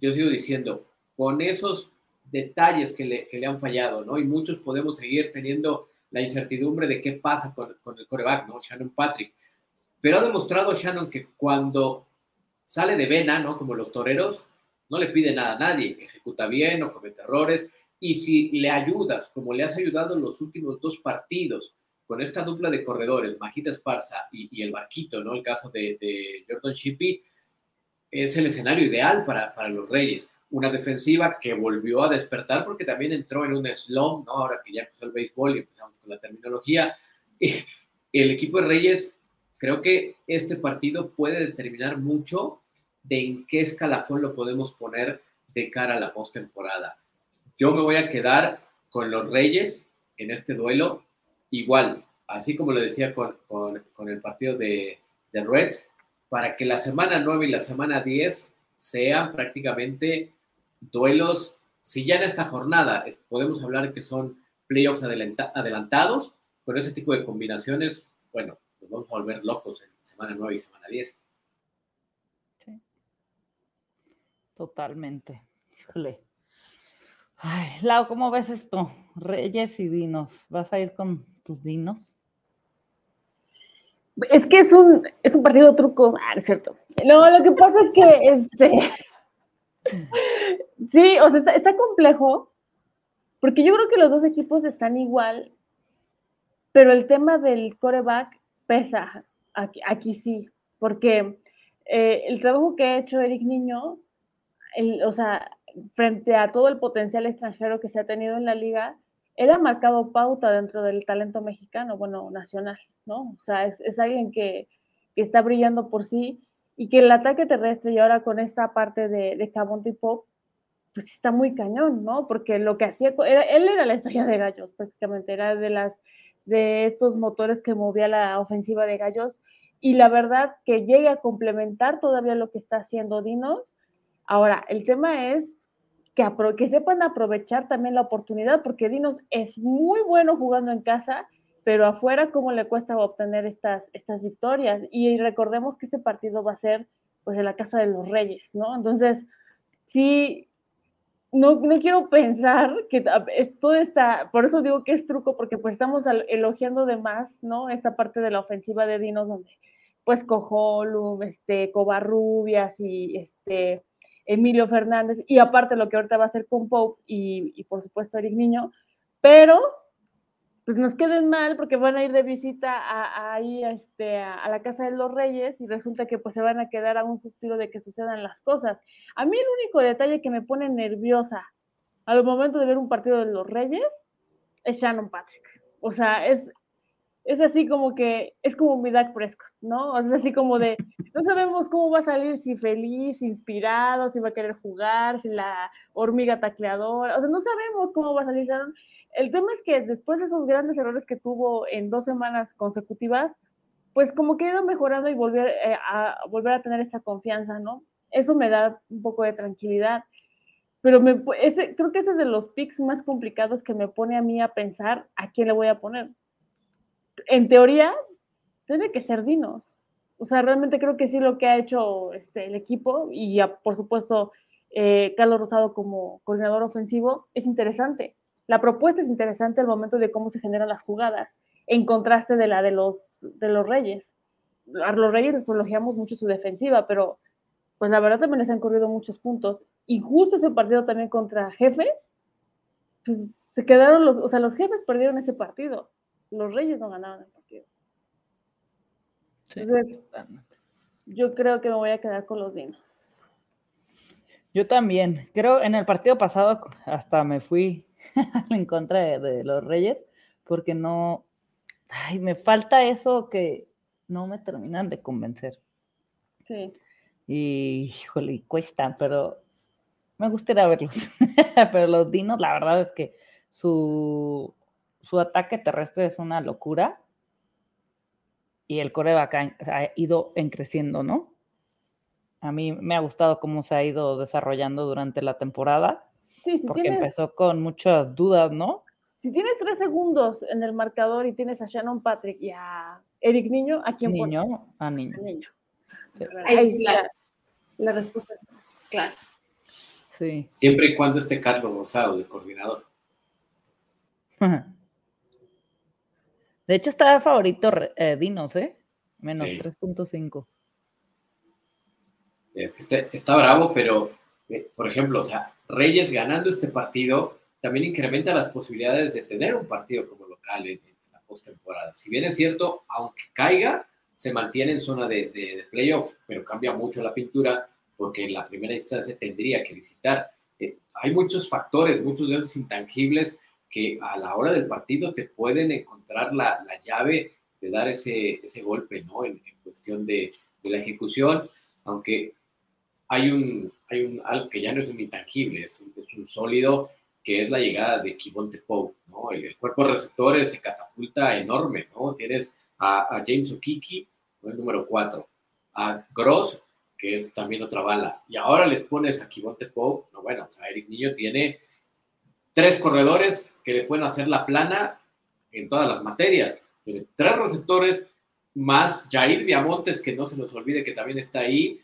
yo sigo diciendo, con esos detalles que le, que le han fallado, ¿no? Y muchos podemos seguir teniendo la incertidumbre de qué pasa con, con el coreback, ¿no? Shannon Patrick. Pero ha demostrado Shannon que cuando sale de vena, ¿no? Como los toreros, no le pide nada a nadie, ejecuta bien, no comete errores, y si le ayudas, como le has ayudado en los últimos dos partidos, con esta dupla de corredores, Majita Esparza y, el Barquito, ¿no? El caso de, Jordan Shippey, es el escenario ideal para, para, los Reyes. Una defensiva que volvió a despertar porque también entró en un slump, ¿no? Ahora que ya empezó el béisbol y empezamos con la terminología. el equipo de Reyes, creo que este partido puede determinar mucho de en qué escalafón lo podemos poner de cara a la postemporada. Yo me voy a quedar con los Reyes en este duelo igual, así como lo decía con, el partido de, Reds, para que la semana 9 y la semana 10 sean prácticamente duelos, si ya en esta jornada podemos hablar que son playoffs adelantados, con ese tipo de combinaciones, bueno, nos vamos a volver locos en semana 9 y semana 10. Sí. Totalmente. Híjole. Ay, Lau, ¿cómo ves esto? Reyes y Dinos. ¿Vas a ir con tus dinos? Es que es un, es un partido truco, ah, es cierto. No, lo que pasa es que este. sí, o sea, está, complejo, porque yo creo que los dos equipos están igual, pero el tema del coreback pesa. Aquí, aquí sí, porque eh, el trabajo que ha hecho Eric Niño, o sea, frente a todo el potencial extranjero que se ha tenido en la liga, él ha marcado pauta dentro del talento mexicano, bueno, nacional, ¿no? O sea, es, alguien que, está brillando por sí y que el ataque terrestre y ahora con esta parte de, de Cabonte Pop, pues está muy cañón, ¿no? Porque lo que hacía, él era la estrella de gallos prácticamente, era de las de estos motores que movía la ofensiva de gallos y la verdad que llegue a complementar todavía lo que está haciendo Dinos. Ahora, el tema es que, sepan aprovechar también la oportunidad, porque Dinos es muy bueno jugando en casa, pero afuera cómo le cuesta obtener estas, estas victorias. Y recordemos que este partido va a ser pues en la casa de los reyes, ¿no? Entonces, sí, no, no quiero pensar que todo está, por eso digo que es truco, porque pues estamos elogiando de más, ¿no? Esta parte de la ofensiva de Dinos donde pues Cojolum, este, Covarrubias y este Emilio Fernández, y aparte lo que ahorita va a hacer con Pope y, por supuesto Eric Niño, pero pues nos queden mal porque van a ir de visita a, ahí este, a, la casa de los reyes y resulta que pues se van a quedar a un suspiro de que sucedan las cosas. A mí el único detalle que me pone nerviosa al momento de ver un partido de los reyes es Shannon Patrick. O sea, es, es así como que, es como mi Dak Prescott, ¿no? es así como de, no sabemos cómo va a salir, si feliz, inspirado, si va a querer jugar, si la hormiga tacleadora, o sea, no sabemos cómo va a salir. El tema es que después de esos grandes errores que tuvo en dos semanas consecutivas, pues como que ha ido mejorando y volver, eh, a, volver a tener esa confianza, ¿no? Eso me da un poco de tranquilidad. Pero me, creo que ese es de los picks más complicados que me pone a mí a pensar a quién le voy a poner en teoría, tiene que ser Dinos. O sea, realmente creo que sí lo que ha hecho este, el equipo y por supuesto eh, Carlos Rosado como coordinador ofensivo es interesante. La propuesta es interesante al momento de cómo se generan las jugadas, en contraste de la de los, de los Reyes. A los Reyes elogiamos mucho su defensiva, pero pues la verdad también les han corrido muchos puntos. Y justo ese partido también contra Jefes, pues se quedaron los, o sea, los Jefes perdieron ese partido los Reyes no ganaban el partido. Entonces, yo creo que me voy a quedar con los Dinos. Yo también. Creo en el partido pasado hasta me fui en contra de, los Reyes porque no. Ay, me falta eso que no me terminan de convencer. Sí. Y, híjole, cuesta, pero me gustaría verlos. pero los dinos, la verdad es que su su ataque terrestre es una locura y el coreback ha ido en creciendo, ¿no? A mí me ha gustado cómo se ha ido desarrollando durante la temporada. Sí, sí, porque empezó con muchas dudas, ¿no? Si tienes tres segundos en el marcador y tienes a Shannon Patrick y a Eric Niño, ¿a quién Niño, A Niño. A niño. Ahí sí, la, la respuesta es claro. Sí. Siempre y cuando esté Carlos Rosado de coordinador. De hecho, está favorito eh, Dinos, ¿eh? Menos Sí. 3.5. Es que está, está bravo, pero, eh, por ejemplo, o sea, Reyes ganando este partido también incrementa las posibilidades de tener un partido como local en, en la postemporada. Si bien es cierto, aunque caiga, se mantiene en zona de, de- de playoff, pero cambia mucho la pintura porque en la primera instancia tendría que visitar. Eh, hay muchos factores, muchos de esos intangibles que a la hora del partido te pueden encontrar la, la llave de dar ese, ese golpe, ¿no? En, cuestión de, de la ejecución, aunque hay un, hay un algo que ya no es un intangible, es un, sólido que es la llegada de Kivonte Pope, ¿no? El, el cuerpo de receptores se catapulta enorme, ¿no? Tienes a, James Okiki, el número 4, a Gross, que es también otra bala, y ahora les pones a Kivonte Pope, no, bueno, o sea, Eric Niño tiene tres corredores que le pueden hacer la plana en todas las materias, tiene tres receptores, más Jair Viamontes, que no se nos olvide que también está ahí,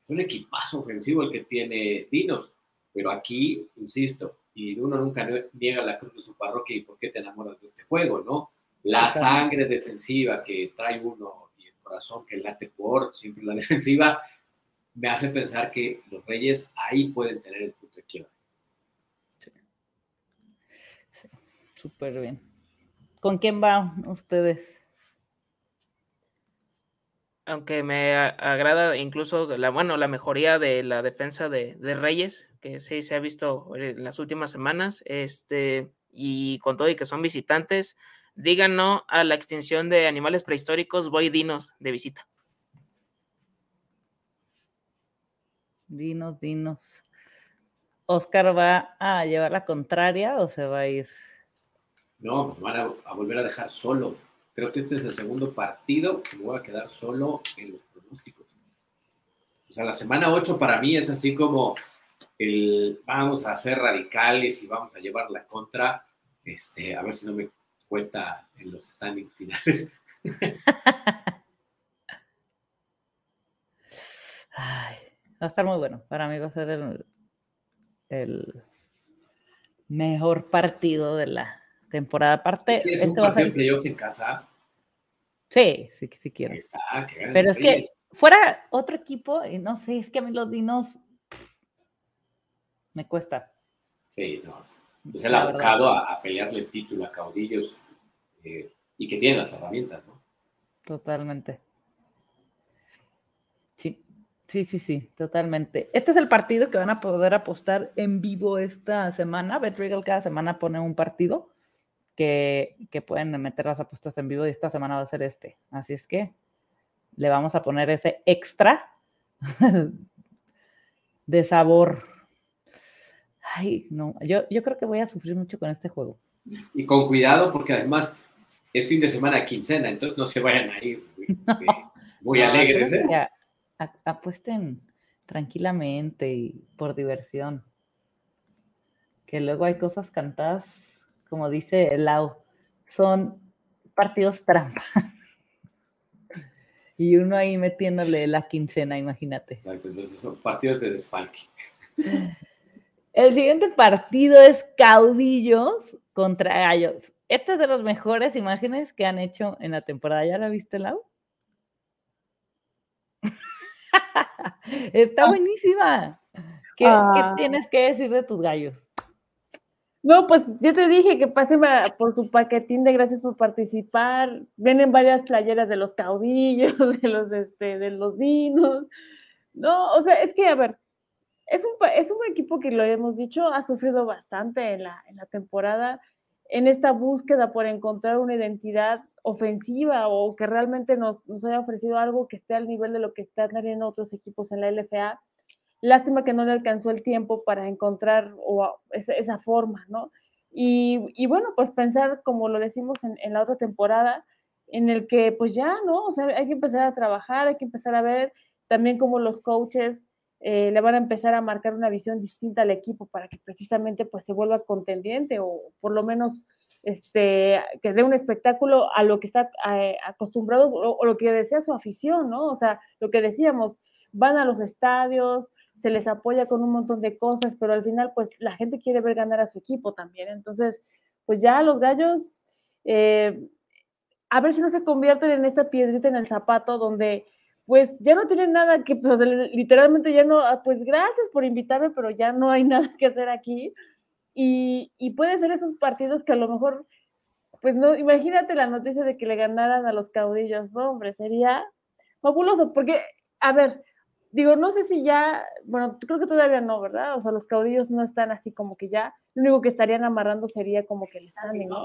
es un equipazo ofensivo el que tiene Dinos, pero aquí, insisto, y uno nunca niega la cruz de su parroquia y por qué te enamoras de este juego, ¿no? La sangre defensiva que trae uno y el corazón que late por siempre la defensiva, me hace pensar que los Reyes ahí pueden tener el punto de quiebra. Súper bien. ¿Con quién van ustedes? Aunque me agrada incluso la, bueno, la mejoría de la defensa de, de Reyes, que sí se ha visto en las últimas semanas, este, y con todo y que son visitantes, digan no a la extinción de animales prehistóricos, voy dinos de visita. Dinos, dinos. ¿Oscar va a llevar la contraria o se va a ir? No, me van a, volver a dejar solo. Creo que este es el segundo partido que me voy a quedar solo en los pronósticos. O sea, la semana 8 para mí es así como el vamos a ser radicales y vamos a llevar la contra. Este, a ver si no me cuesta en los standings finales. Ay, va a estar muy bueno. Para mí va a ser el mejor partido de la temporada. Aparte, ¿Quieres un este va a partido de playoffs en casa? Sí, sí, sí está, ganen Pero es que fuera otro equipo, y no sé, es que a mí los dinos me cuesta. Sí, no, es, el abocado a, a pelearle el título a caudillos eh, y que tienen las herramientas, ¿no? Totalmente. Sí, sí, sí, sí, totalmente. Este es el partido que van a poder apostar en vivo esta semana. BetRegal cada semana pone un partido que, que pueden meter las apuestas en vivo y esta semana va a ser este. Así es que le vamos a poner ese extra de sabor. Ay, no, yo, yo creo que voy a sufrir mucho con este juego. Y con cuidado, porque además es fin de semana quincena, entonces no se vayan a ir este, muy No, alegres. ¿eh? que a- a- apuesten tranquilamente y por diversión. Que luego hay cosas cantadas, como dice Lau, son partidos trampa. y uno ahí metiéndole la quincena, imagínate. Exacto, entonces son partidos de desfalque. El siguiente partido es Caudillos contra Gallos. Esta es de las mejores imágenes que han hecho en la temporada. ¿Ya la viste, Lau? Está buenísima. ¿Qué, qué Ah. tienes que decir de tus gallos? No, pues yo te dije que pasen por su paquetín de gracias por participar. Vienen varias playeras de los caudillos, de los, este, de los dinos. No, o sea, es que, a ver, es un, es un equipo que lo hemos dicho, ha sufrido bastante en la, en la temporada, en esta búsqueda por encontrar una identidad ofensiva o que realmente nos, nos haya ofrecido algo que esté al nivel de lo que están teniendo otros equipos en la LFA. Lástima que no le alcanzó el tiempo para encontrar o esa, forma, ¿no? Y, y bueno, pues pensar, como lo decimos en, en la otra temporada, en el que pues ya, ¿no? O sea, hay que empezar a trabajar, hay que empezar a ver también cómo los coaches eh, le van a empezar a marcar una visión distinta al equipo para que precisamente pues se vuelva contendiente o por lo menos este, que dé un espectáculo a lo que está eh, acostumbrados o, lo que decía su afición, ¿no? O sea, lo que decíamos, van a los estadios, se les apoya con un montón de cosas, pero al final pues la gente quiere ver ganar a su equipo también. Entonces, pues ya los gallos, eh, a ver si no se convierten en esta piedrita en el zapato donde pues ya no tienen nada que, pues, literalmente ya no, ah, pues gracias por invitarme, pero ya no hay nada que hacer aquí. Y, y puede ser esos partidos que a lo mejor, pues no, imagínate la noticia de que le ganaran a los caudillos, no, hombre, sería fabuloso, porque, a ver, digo, no sé si ya, bueno, creo que todavía no, ¿verdad? O sea, los caudillos no están así como que ya, lo único que estarían amarrando sería como que el standing, ¿no?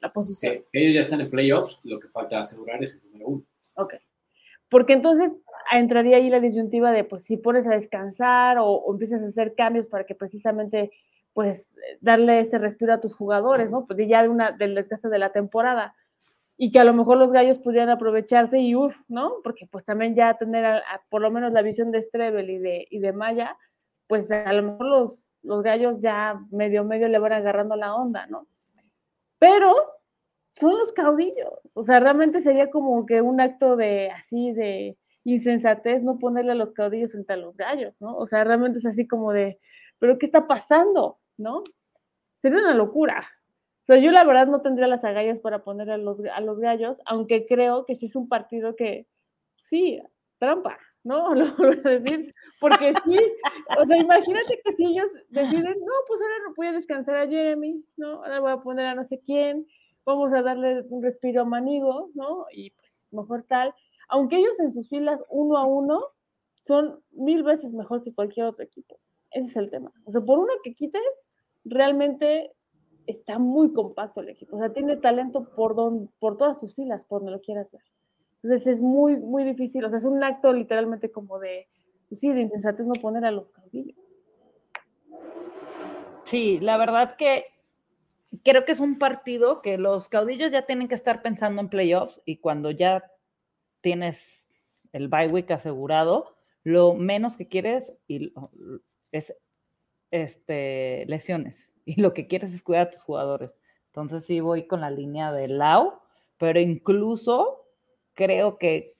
La posición. ellos ya están en playoffs, lo que falta asegurar es el número uno. Ok. Porque entonces entraría ahí la disyuntiva de, pues, si pones a descansar o, o empiezas a hacer cambios para que precisamente, pues, darle este respiro a tus jugadores, ¿no? Pues ya de una, del desgaste de la temporada y que a lo mejor los gallos pudieran aprovecharse y uff, ¿no? Porque pues también ya tener por lo menos la visión de Strebel y de, y de Maya, pues a lo mejor los, los gallos ya medio medio le van agarrando la onda, ¿no? Pero son los caudillos, o sea, realmente sería como que un acto de así de insensatez no ponerle a los caudillos frente a los gallos, ¿no? O sea, realmente es así como de, pero ¿qué está pasando? ¿No? Sería una locura, pero yo la verdad no tendría las agallas para poner a los, a los gallos, aunque creo que sí es un partido que, sí, trampa, ¿no? Lo voy a decir, porque sí, o sea, imagínate que si ellos deciden, no, pues ahora no voy a descansar a Jeremy, ¿no? Ahora voy a poner a no sé quién, vamos a darle un respiro a Manigo, ¿no? Y pues mejor tal, aunque ellos en sus filas uno a uno son mil veces mejor que cualquier otro equipo. Ese es el tema. O sea, por uno que quites, realmente está muy compacto el equipo, o sea, tiene talento por, don, por todas sus filas, por donde lo quieras ver. Entonces es muy, muy difícil, o sea, es un acto literalmente como de, pues sí, de insensatez no poner a los caudillos. Sí, la verdad que creo que es un partido que los caudillos ya tienen que estar pensando en playoffs y cuando ya tienes el bye week asegurado, lo menos que quieres es este, lesiones y lo que quieres es cuidar a tus jugadores. Entonces sí voy con la línea de Lau, pero incluso creo que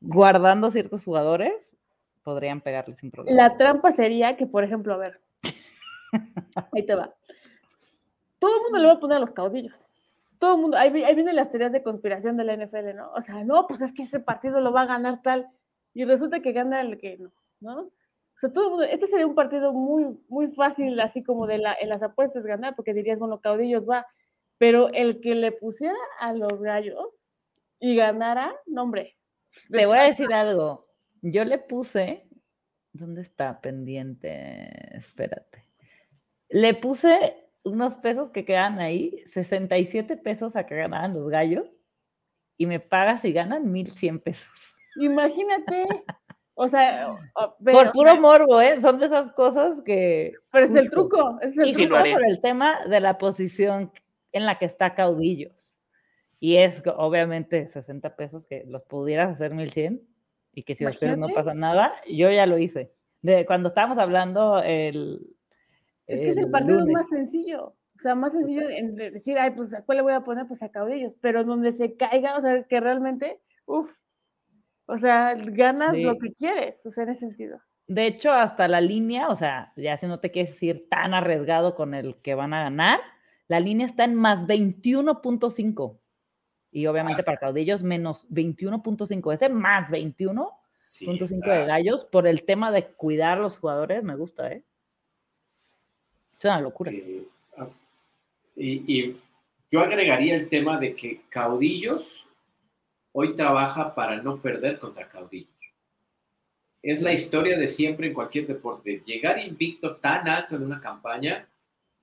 guardando ciertos jugadores podrían pegarle sin problema. La trampa sería que, por ejemplo, a ver, ahí te va. Todo el mundo le va a poner a los caudillos. Todo el mundo, ahí, ahí vienen las teorías de conspiración de la NFL, ¿no? O sea, no, pues es que ese partido lo va a ganar tal. Y resulta que gana el que no, ¿no? O sea, todo este sería un partido muy, muy fácil, así como de la, en las apuestas ganar, porque dirías, bueno, caudillos va, pero el que le pusiera a los gallos y ganara, no, hombre. Te voy a decir algo. Yo le puse, ¿dónde está pendiente? Espérate. Le puse unos pesos que quedan ahí, 67 pesos a que ganaran los gallos, y me pagas y ganan 1100 pesos. Imagínate. O sea, por puro morbo, ¿eh? Son de esas cosas que. Pero es el truco, es el truco. por el tema de la posición en la que está Caudillos. Y es obviamente 60 pesos que los pudieras hacer 1100 y que si a ustedes no pasa nada, yo ya lo hice. De cuando estábamos hablando el. Es que es el partido más sencillo. O sea, más sencillo en decir, ay, pues a cuál le voy a poner, pues a Caudillos. Pero donde se caiga, o sea, que realmente, uff, o sea, ganas lo que quieres, o sea, en ese sentido. De hecho, hasta la línea, o sea, ya si no te quieres ir tan arriesgado con el que van a ganar, la línea está en más 21.5. Y obviamente para caudillos menos 21.5. Ese más 21.5 de gallos por el tema de cuidar a los jugadores, me gusta, ¿eh? Es una locura. Ah, y, y yo agregaría el tema de que caudillos hoy trabaja para no perder contra caudillos. Es la historia de siempre en cualquier deporte. Llegar invicto tan alto en una campaña,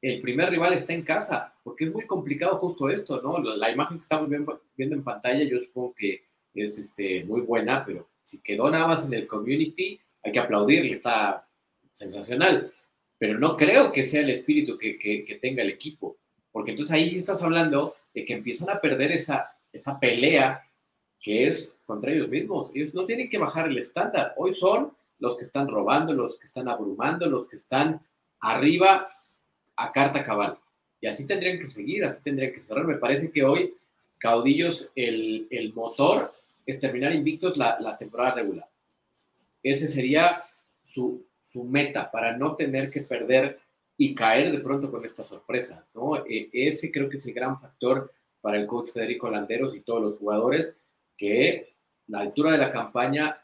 el primer rival está en casa, porque es muy complicado justo esto, ¿no? La, imagen que estamos viendo, en pantalla, yo supongo que es este, muy buena, pero si quedó nada más en el community, hay que aplaudirle, está sensacional. Pero no creo que sea el espíritu que, que tenga el equipo, porque entonces ahí estás hablando de que empiezan a perder esa, esa pelea que es contra ellos mismos. Ellos no tienen que bajar el estándar. Hoy son los que están robando, los que están abrumando, los que están arriba a carta cabal. Y así tendrían que seguir, así tendrían que cerrar. Me parece que hoy Caudillos, el, el motor es terminar invictos la, la, temporada regular. Ese sería su, su meta, para no tener que perder y caer de pronto con estas sorpresas, ¿no? E, ese creo que es el gran factor para el coach Federico Landeros y todos los jugadores, que la altura de la campaña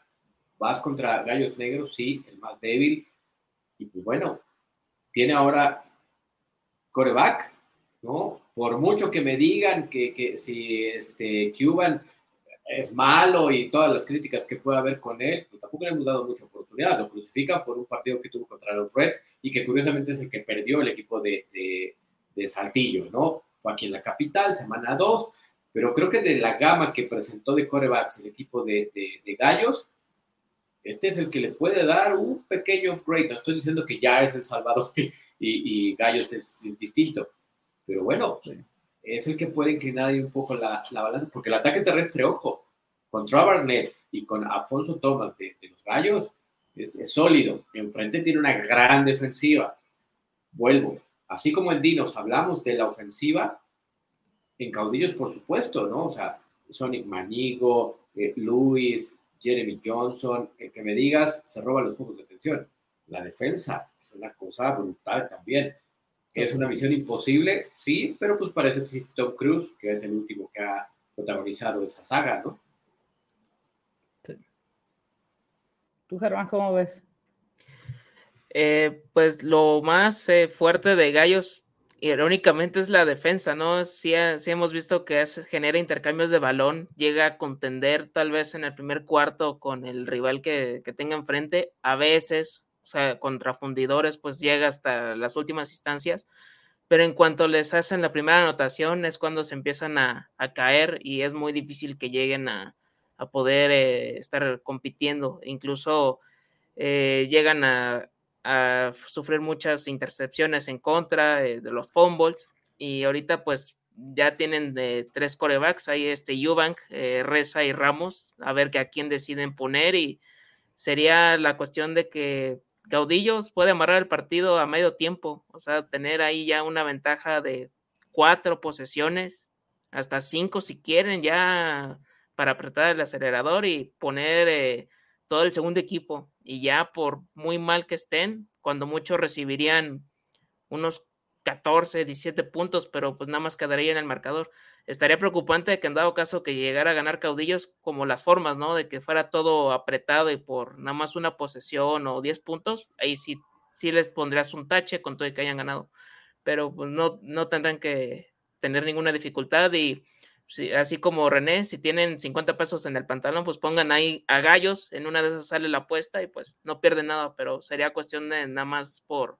vas contra Gallos Negros, sí, el más débil, y pues bueno, tiene ahora coreback, ¿no? Por mucho que me digan que, que si este Cuban es malo y todas las críticas que pueda haber con él, pues tampoco le hemos dado mucha oportunidad. Lo crucifican por un partido que tuvo contra los Reds y que curiosamente es el que perdió el equipo de, de, Saltillo, ¿no? Fue aquí en la capital, semana 2, pero creo que de la gama que presentó de corebacks el equipo de, de, Gallos, este es el que le puede dar un pequeño upgrade. No estoy diciendo que ya es el Salvador y, y Gallos es, es, distinto, pero bueno, es el que puede inclinar ahí un poco la, la balanza, porque el ataque terrestre, ojo, con Barnett y con Alfonso Thomas de, los Gallos, es, sólido. Enfrente tiene una gran defensiva. Vuelvo. Así como en Dinos hablamos de la ofensiva, en Caudillos, por supuesto, ¿no? O sea, Sonic Manigo, eh, Luis, Jeremy Johnson, el que me digas, se roba los focos de atención. La defensa es una cosa brutal también. ¿Es una misión imposible? Sí, pero pues parece que existe Tom Cruise, que es el último que ha protagonizado esa saga, ¿no? Sí. ¿Tú, Germán, cómo ves? Eh, pues lo más eh, fuerte de Gallos, irónicamente, es la defensa, ¿no? Sí, sí hemos visto que genera intercambios de balón, llega a contender tal vez en el primer cuarto con el rival que, que tenga enfrente, a veces o sea, contra fundidores, pues llega hasta las últimas instancias, pero en cuanto les hacen la primera anotación es cuando se empiezan a, caer y es muy difícil que lleguen a, poder eh, estar compitiendo, incluso eh, llegan a, sufrir muchas intercepciones en contra eh, de los fumbles y ahorita pues ya tienen de tres corebacks, ahí este Eubank, Reza y Ramos, a ver que a quién deciden poner y sería la cuestión de que Caudillos puede amarrar el partido a medio tiempo, o sea, tener ahí ya una ventaja de cuatro posesiones, hasta cinco si quieren, ya para apretar el acelerador y poner eh, todo el segundo equipo. Y ya por muy mal que estén, cuando muchos recibirían unos 14, 17 puntos, pero pues nada más quedaría en el marcador estaría preocupante que en dado caso que llegara a ganar caudillos como las formas, ¿no? De que fuera todo apretado y por nada más una posesión o 10 puntos, ahí sí, sí les pondrías un tache con todo y que hayan ganado. Pero pues no, no tendrán que tener ninguna dificultad y así como René, si tienen 50 pesos en el pantalón, pues pongan ahí a gallos, en una de esas sale la apuesta y pues no pierden nada, pero sería cuestión de nada más por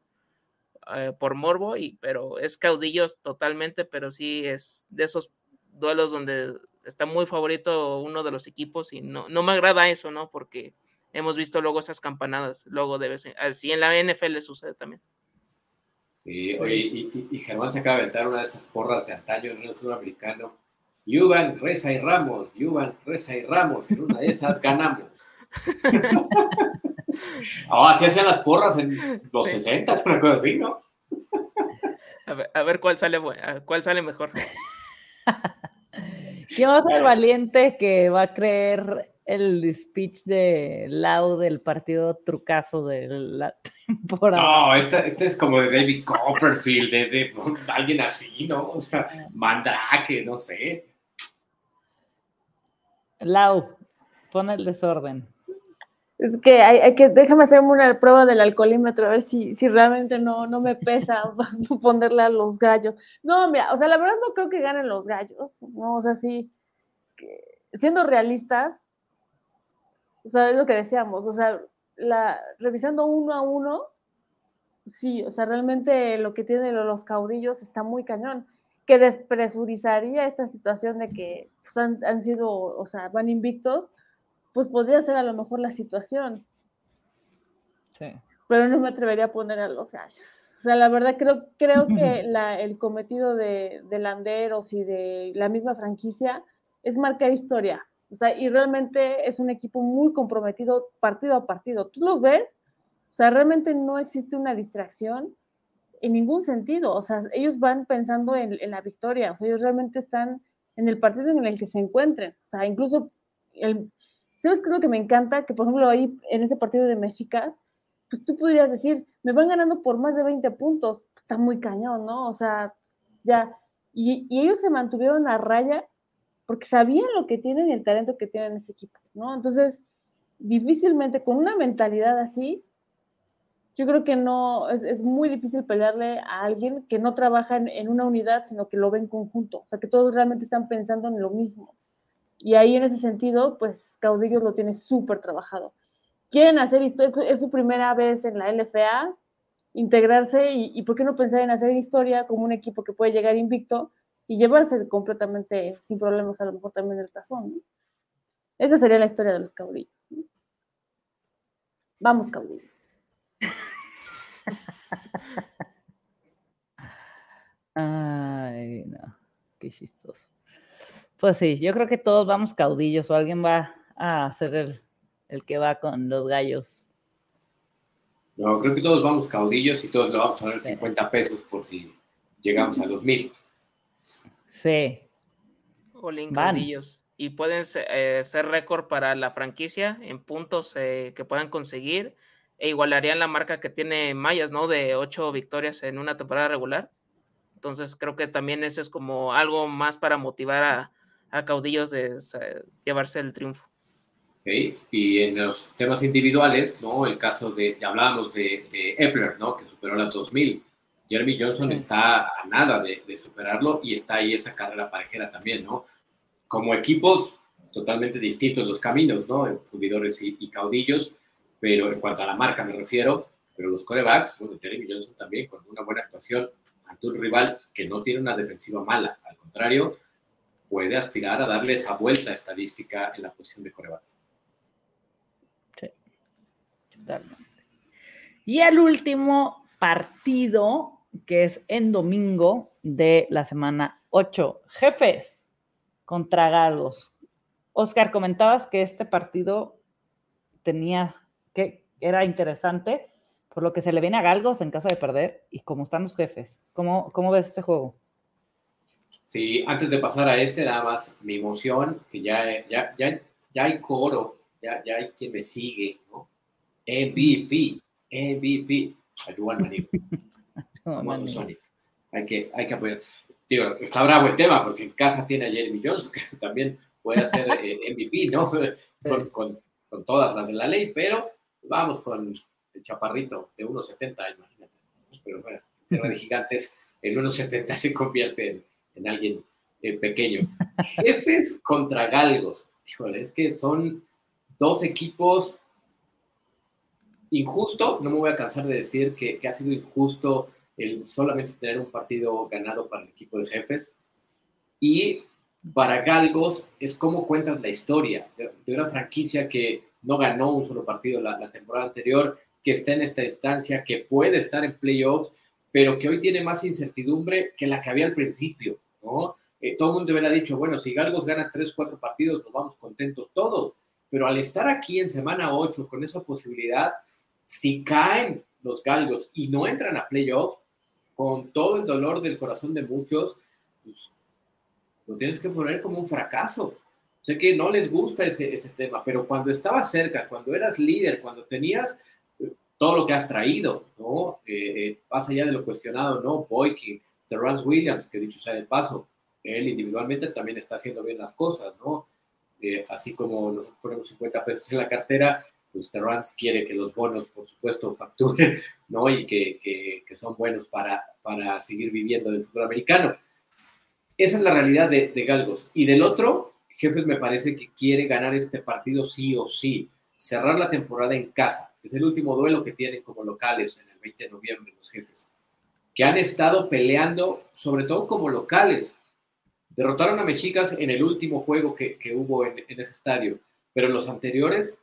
eh, por morbo, y, pero es caudillos totalmente, pero sí es de esos duelos donde está muy favorito uno de los equipos y no, no me agrada eso, ¿no? Porque hemos visto luego esas campanadas, luego de vez así en la NFL sucede también. Y, y, Germán se acaba de aventar una de esas porras de antaño en el fútbol. Yuban, Reza y Ramos, Yuban, Reza y Ramos, en una de esas ganamos. oh, así hacían las porras en los 60, una cosa así, ¿no? a, ver, cuál sale, cuál sale mejor. ¿Quién va a ser el valiente que va a creer el speech de Lau del partido trucazo de la temporada? No, este, este es como de David Copperfield, de, alguien así, ¿no? O sea, ah. Mandrake, no sé. Lau, pon el desorden. Es que hay, que, déjame hacerme una prueba del alcoholímetro, a ver si, si realmente no, no me pesa ponerle a los gallos. No, mira, o sea, la verdad no creo que ganen los gallos, ¿no? O sea, sí, siendo realistas, o sea, es lo que decíamos, o sea, la, revisando uno a uno, sí, o sea, realmente lo que tienen los caudillos está muy cañón, que despresurizaría esta situación de que pues, han, han sido, o sea, van invictos, pues podría ser a lo mejor la situación. Sí. Pero no me atrevería a poner a los gallos. O sea, la verdad creo, creo que la, el cometido de, de Landeros y de la misma franquicia es marcar historia. O sea, y realmente es un equipo muy comprometido partido a partido. Tú los ves, o sea, realmente no existe una distracción en ningún sentido. O sea, ellos van pensando en, en la victoria. O sea, ellos realmente están en el partido en el que se encuentren. O sea, incluso el, ¿Sabes qué es lo que me encanta? Que, por ejemplo, ahí en ese partido de Mexicas, pues tú podrías decir, me van ganando por más de 20 puntos, está muy cañón, ¿no? O sea, ya, y, y ellos se mantuvieron a raya porque sabían lo que tienen y el talento que tienen ese equipo, ¿no? Entonces, difícilmente con una mentalidad así, yo creo que no, es, muy difícil pelearle a alguien que no trabaja en, una unidad, sino que lo ve en conjunto, o sea, que todos realmente están pensando en lo mismo. Y ahí en ese sentido, pues Caudillos lo tiene súper trabajado. Quieren hacer esto, es, su primera vez en la LFA, integrarse y, por qué no pensar en hacer historia como un equipo que puede llegar invicto y llevarse completamente sin problemas a lo mejor también el tazón. Esa sería la historia de los caudillos. Vamos, caudillos. Ay, no, qué chistoso. Pues sí, yo creo que todos vamos caudillos o alguien va a ser el, que va con los gallos. No, creo que todos vamos caudillos y todos le vamos a dar 50 pesos por si llegamos a los mil. Sí. Olin caudillos. Y pueden eh, ser, récord para la franquicia en puntos eh, que puedan conseguir e igualarían la marca que tiene Mayas, ¿no? De ocho victorias en una temporada regular. Entonces creo que también ese es como algo más para motivar a, caudillos de llevarse el triunfo. Sí, y en los temas individuales, ¿no? El caso de, ya hablábamos de, Epler, ¿no? Que superó las 2000. Jeremy Johnson está a nada de, superarlo y está ahí esa carrera parejera también, ¿no? Como equipos totalmente distintos los caminos, ¿no? Fundidores y caudillos, pero en cuanto a la marca me refiero, pero los corebacks, bueno, Jeremy Johnson también con una buena actuación ante un rival que no tiene una defensiva mala, al contrario, puede aspirar a darle esa vuelta estadística en la posición de corebacks. Sí, totalmente. Y el último partido, que es en domingo de la semana 8, jefes contra Galgos. Oscar, comentabas que este partido tenía que era interesante por lo que se le viene a Galgos en caso de perder y cómo están los jefes. ¿Cómo, cómo ves este juego? Sí, antes de pasar a este, nada más mi emoción, que ya, ya, ya, ya hay coro, ya, ya hay quien me sigue, ¿no? MVP, MVP, ayuda al Vamos Sonic. Hay que, hay que apoyar. Tío, está bravo el tema, porque en casa tiene a Jeremy Jones, que también puede ser eh, MVP, ¿no? con, con, con todas las de la ley, pero vamos con el chaparrito de 1,70, imagínate. Pero bueno, tierra de gigantes, el 1,70 se convierte en, alguien eh, pequeño. Jefes contra galgos. Es que son dos equipos injusto, no me voy a cansar de decir que, ha sido injusto el solamente tener un partido ganado para el equipo de jefes. Y para Galgos es como cuentas la historia de una franquicia que no ganó un solo partido la, temporada anterior, que está en esta instancia, que puede estar en playoffs, pero que hoy tiene más incertidumbre que la que había al principio, ¿no? Eh, todo el mundo hubiera dicho, bueno, si Galgos gana 3, 4 partidos, nos vamos contentos todos, pero al estar aquí en semana 8 con esa posibilidad, si caen los Galgos y no entran a playoffs, con todo el dolor del corazón de muchos, pues, lo tienes que poner como un fracaso. Sé que no les gusta ese, ese tema, pero cuando estabas cerca, cuando eras líder, cuando tenías eh, todo lo que has traído, ¿no? Eh, eh, más allá de lo cuestionado, ¿no? Boykin, Terrence Williams, que dicho sea de paso, él individualmente también está haciendo bien las cosas, ¿no? así como nos ponemos 50 pesos en la cartera, pues Terrence quiere que los bonos, por supuesto, facturen, ¿no? Y que, que, que son buenos para, para seguir viviendo del fútbol americano. Esa es la realidad de, de Galgos. Y del otro, Jefes me parece que quiere ganar este partido sí o sí, cerrar la temporada en casa. Es el último duelo que tienen como locales en el 20 de noviembre los jefes, que han estado peleando, sobre todo como locales. Derrotaron a Mexicas en el último juego que, hubo en, ese estadio, pero los anteriores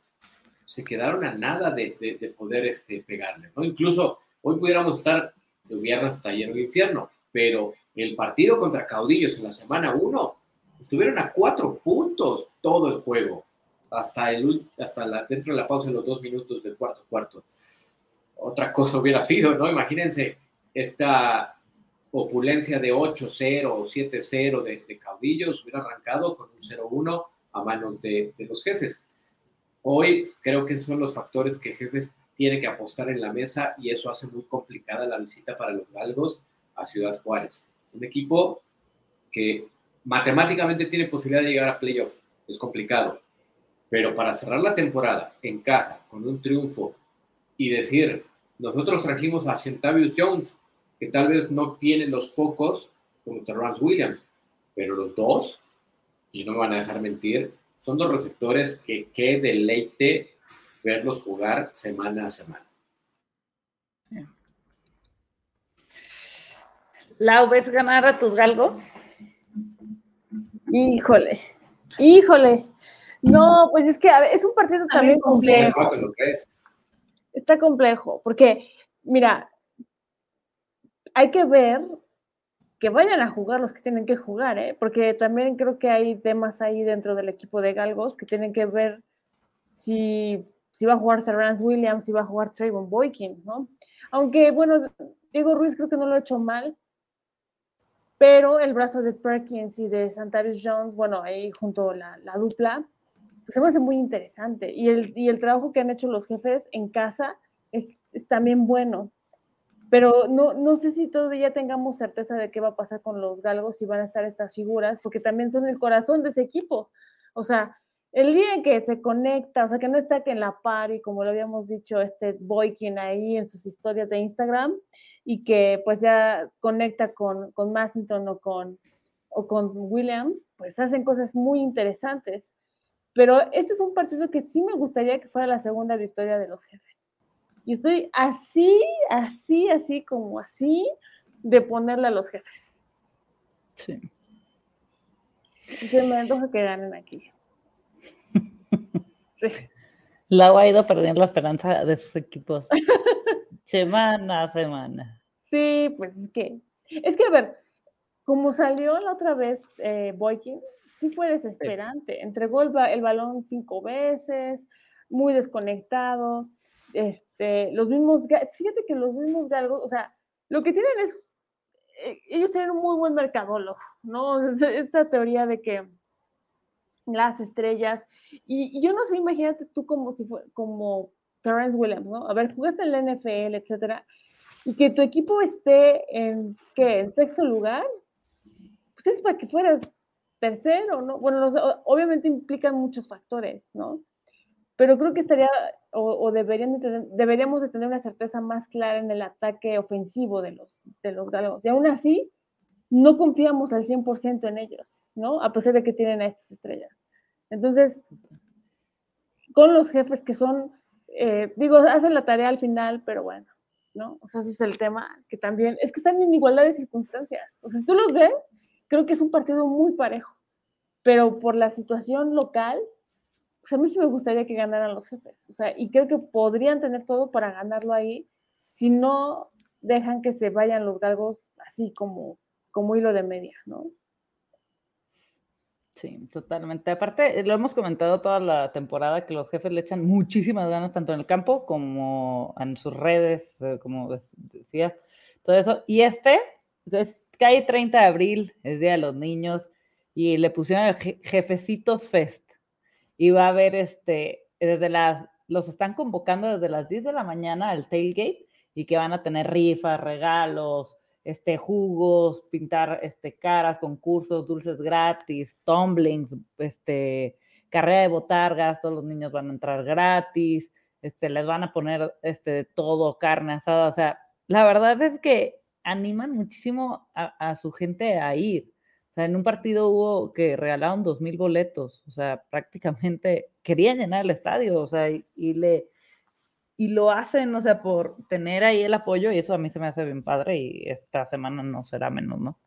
se quedaron a nada de, poder este, pegarle. ¿no? Incluso hoy pudiéramos estar de viernes hasta ayer el infierno, pero el partido contra Caudillos en la semana 1 Estuvieron a cuatro puntos todo el juego, hasta, el, hasta la, dentro de la pausa en los dos minutos del cuarto cuarto. Otra cosa hubiera sido, ¿no? Imagínense esta opulencia de 8-0 o 7-0 de, caudillos hubiera arrancado con un 0-1 a manos de, de, los jefes. Hoy creo que esos son los factores que jefes tiene que apostar en la mesa y eso hace muy complicada la visita para los galgos a Ciudad Juárez. Un equipo que matemáticamente tiene posibilidad de llegar a playoff, es complicado, pero para cerrar la temporada en casa con un triunfo y decir, nosotros trajimos a Centavius Jones, que tal vez no tiene los focos como Terrence Williams, pero los dos, y no me van a dejar mentir, son dos receptores que qué deleite verlos jugar semana a semana. ¿La ves ganar a tus galgos? Híjole, híjole. No, pues es que es un partido también complejo. Está complejo, porque, mira, hay que ver que vayan a jugar los que tienen que jugar, ¿eh? porque también creo que hay temas ahí dentro del equipo de Galgos que tienen que ver si, si va a jugar Serrance Williams, si va a jugar Trayvon Boykin, ¿no? Aunque, bueno, Diego Ruiz creo que no lo ha hecho mal, pero el brazo de Perkins y de Santarius Jones, bueno, ahí junto la, la dupla, pues se me hace muy interesante. Y el, y el trabajo que han hecho los jefes en casa es, es también bueno pero no, no sé si todavía tengamos certeza de qué va a pasar con los galgos, si van a estar estas figuras, porque también son el corazón de ese equipo. O sea, el día en que se conecta, o sea, que no está que en la par y como lo habíamos dicho, este Boykin ahí en sus historias de Instagram y que pues ya conecta con, con Massington o con, o con Williams, pues hacen cosas muy interesantes. Pero este es un partido que sí me gustaría que fuera la segunda victoria de los jefes. Y estoy así, así, así, como así, de ponerle a los jefes. Sí. Que me antoja que ganen aquí. Sí. Lau ha ido perdiendo la esperanza de sus equipos semana a semana. Sí, pues es que, es que a ver, como salió la otra vez eh, Boykin, sí fue desesperante. Entregó el, el balón cinco veces, muy desconectado este, los mismos, fíjate que los mismos galgos, o sea, lo que tienen es, eh, ellos tienen un muy buen mercadólogo, ¿no? Esta teoría de que las estrellas, y, yo no sé, imagínate tú como si fue, como Terrence Williams, ¿no? A ver, jugaste en la NFL, etcétera, y que tu equipo esté en, ¿qué? En sexto lugar, pues es para que fueras tercero, ¿no? Bueno, obviamente implican muchos factores, ¿no? pero creo que estaría o, deberíamos de tener una certeza más clara en el ataque ofensivo de los, de los. Y aún así, no confiamos al 100% en ellos, ¿no? A pesar de que tienen a estas estrellas. Entonces, con los jefes que son, eh, digo, hacen la tarea al final, pero bueno, ¿no? O sea, ese es el tema que también, es que están en igualdad de circunstancias. O sea, si tú los ves, creo que es un partido muy parejo, pero por la situación local, pues a mí sí me gustaría que ganaran los jefes. O sea, y creo que podrían tener todo para ganarlo ahí si no dejan que se vayan los galgos así como, como hilo de media, ¿no? Sí, totalmente. Aparte, lo hemos comentado toda la temporada que los jefes le echan muchísimas ganas tanto en el campo como en sus redes, eh, como decía, todo eso. Y este, cae 30 de abril, es Día de los Niños, y le pusieron Jefecitos Fest y va a haber este, desde las, los están convocando desde las 10 de la mañana al tailgate y que van a tener rifas, regalos, este, jugos, pintar este, caras, concursos, dulces gratis, tumblings, este, carrera de botargas, todos los niños van a entrar gratis, este, les van a poner este, todo, carne asada, o sea, la verdad es que animan muchísimo a, su gente a ir. En un partido hubo que regalaron dos mil boletos, o sea, prácticamente querían llenar el estadio, o sea, y, le y lo hacen, o sea, por tener ahí el apoyo y eso a mí se me hace bien padre y esta semana no será menos, ¿no?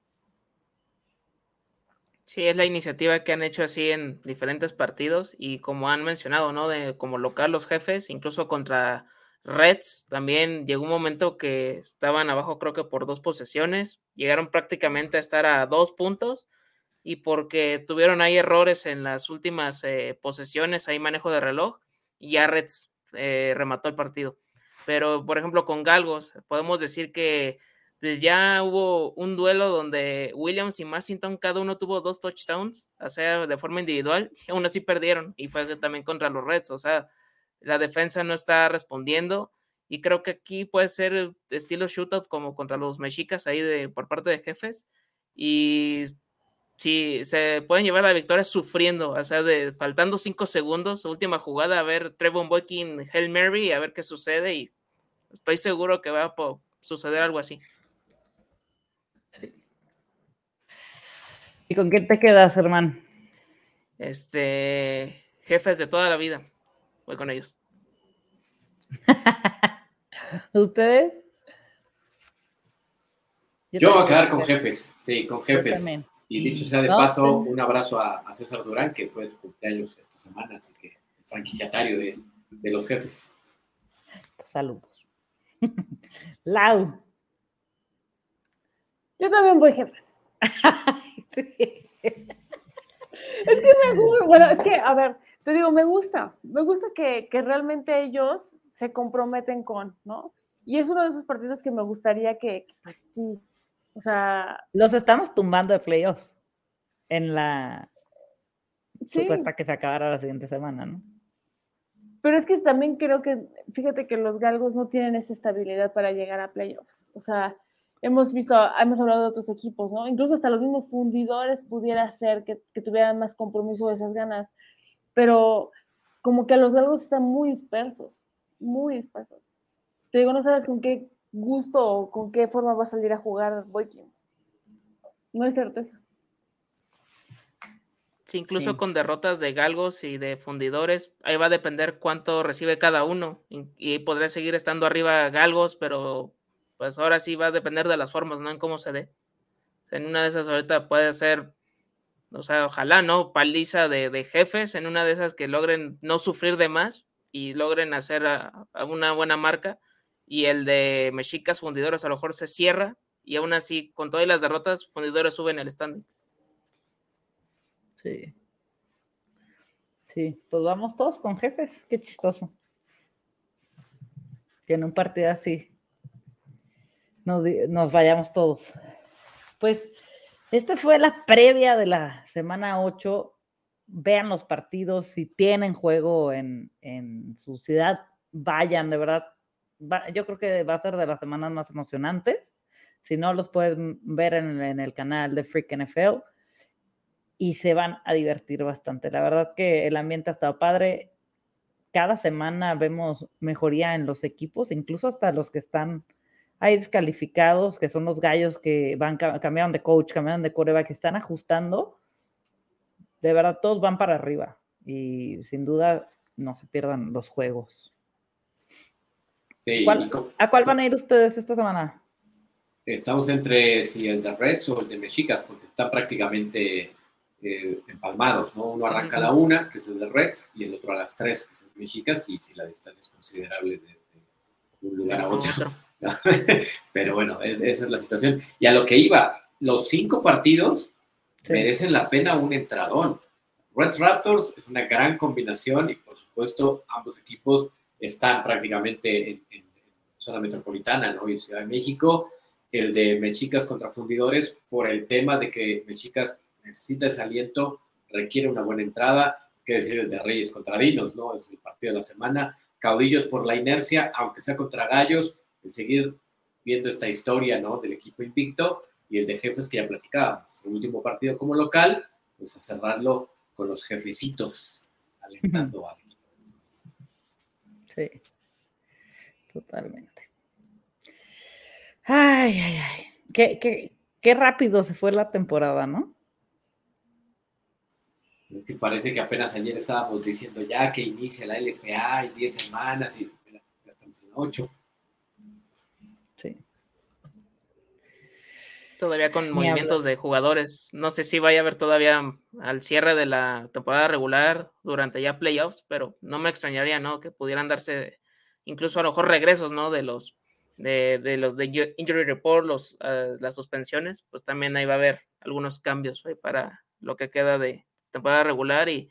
Sí, es la iniciativa que han hecho así en diferentes partidos y como han mencionado, ¿no? De como local los jefes, incluso contra Reds también llegó un momento que estaban abajo creo que por dos posesiones, llegaron prácticamente a estar a dos puntos y porque tuvieron ahí errores en las últimas eh, posesiones, ahí manejo de reloj y ya Reds eh, remató el partido. Pero por ejemplo con Galgos podemos decir que pues ya hubo un duelo donde Williams y Massington cada uno tuvo dos touchdowns, o sea, de forma individual, y aún así perdieron y fue también contra los Reds, o sea, la defensa no está respondiendo y creo que aquí puede ser estilo shootout como contra los mexicas ahí de, por parte de jefes y si se pueden llevar la victoria sufriendo, o sea, de, faltando cinco segundos, última jugada, a ver Trevor Boykin, Hail Mary, a ver qué sucede y estoy seguro que va a suceder algo así. ¿Y con qué te quedas, hermano? Este, jefes de toda la vida. Voy con ellos. ¿Ustedes? Yo, voy a quedar con jefes, sí, con jefes. Y dicho sea de paso, un abrazo a, César Durán, que fue su cumpleaños esta semana, así que franquiciatario de, de los jefes. Saludos. Lau. Yo también voy jefes. Es que me gusta, bueno, es que, a ver, te digo, me gusta, me gusta que, que, realmente ellos se comprometen con, ¿no? Y es uno de esos partidos que me gustaría que, pues sí, o sea... Los estamos tumbando de playoffs en la sí. supuesta que se acabara la siguiente semana, ¿no? Pero es que también creo que, fíjate que los galgos no tienen esa estabilidad para llegar a playoffs. O sea, hemos visto, hemos hablado de otros equipos, ¿no? Incluso hasta los mismos fundidores pudiera ser que, que tuvieran más compromiso de esas ganas, pero como que los galgos están muy dispersos, muy dispersos. Te digo, no sabes con qué gusto o con qué forma va a salir a jugar Boykin. No hay certeza. Sí, incluso sí. con derrotas de galgos y de fundidores, ahí va a depender cuánto recibe cada uno y, y podrá seguir estando arriba galgos, pero pues ahora sí va a depender de las formas, ¿no? En cómo se dé. En una de esas ahorita puede ser, o sea, ojalá, ¿no? Paliza de, de jefes, en una de esas que logren no sufrir de más y logren hacer a, a una buena marca. Y el de mexicas fundidores a lo mejor se cierra y aún así, con todas las derrotas, fundidores suben el standing. Sí. Sí, pues vamos todos con jefes. Qué chistoso. Que en un partido así nos, nos vayamos todos. Pues esta fue la previa de la semana 8. Vean los partidos, si tienen juego en, en su ciudad, vayan, de verdad. Va, yo creo que va a ser de las semanas más emocionantes. Si no, los pueden ver en, en el canal de Freak NFL y se van a divertir bastante. La verdad que el ambiente ha estado padre. Cada semana vemos mejoría en los equipos, incluso hasta los que están hay descalificados, que son los gallos que van, cambiaron de coach, cambiaron de coreback, que están ajustando. De verdad, todos van para arriba. Y sin duda, no se pierdan los juegos. Sí, ¿Cuál, ¿A cuál van a ir ustedes esta semana? Estamos entre si el de Reds o el de Mexicas, porque están prácticamente eh, empalmados, ¿no? Uno arranca a la una, que es el de Reds, y el otro a las tres, que es el de Mexicas, y si la distancia es considerable de, de un lugar a otro. Pero bueno, esa es la situación. Y a lo que iba, los cinco partidos sí. merecen la pena un entradón. Reds Raptors es una gran combinación y por supuesto ambos equipos están prácticamente en, en zona metropolitana, ¿no? Y Ciudad de México, el de Mexicas contra Fundidores, por el tema de que Mexicas necesita ese aliento, requiere una buena entrada, que decir el de Reyes contra Dinos, ¿no? Es el partido de la semana. Caudillos por la inercia, aunque sea contra Gallos, el seguir viendo esta historia, ¿no? Del equipo invicto y el de jefes que ya platicábamos. El último partido como local, pues a cerrarlo con los jefecitos, alentando a Sí, totalmente. Ay, ay, ay. Qué, qué, qué rápido se fue la temporada, ¿no? Es que parece que apenas ayer estábamos diciendo ya que inicia la LFA en 10 semanas y estamos en 8. Sí. Todavía con movimientos de jugadores. No sé si vaya a haber todavía al cierre de la temporada regular durante ya playoffs, pero no me extrañaría, ¿no? Que pudieran darse incluso a lo mejor regresos, ¿no? De los de, de los de injury report, los, uh, las suspensiones, pues también ahí va a haber algunos cambios ¿eh? para lo que queda de temporada regular y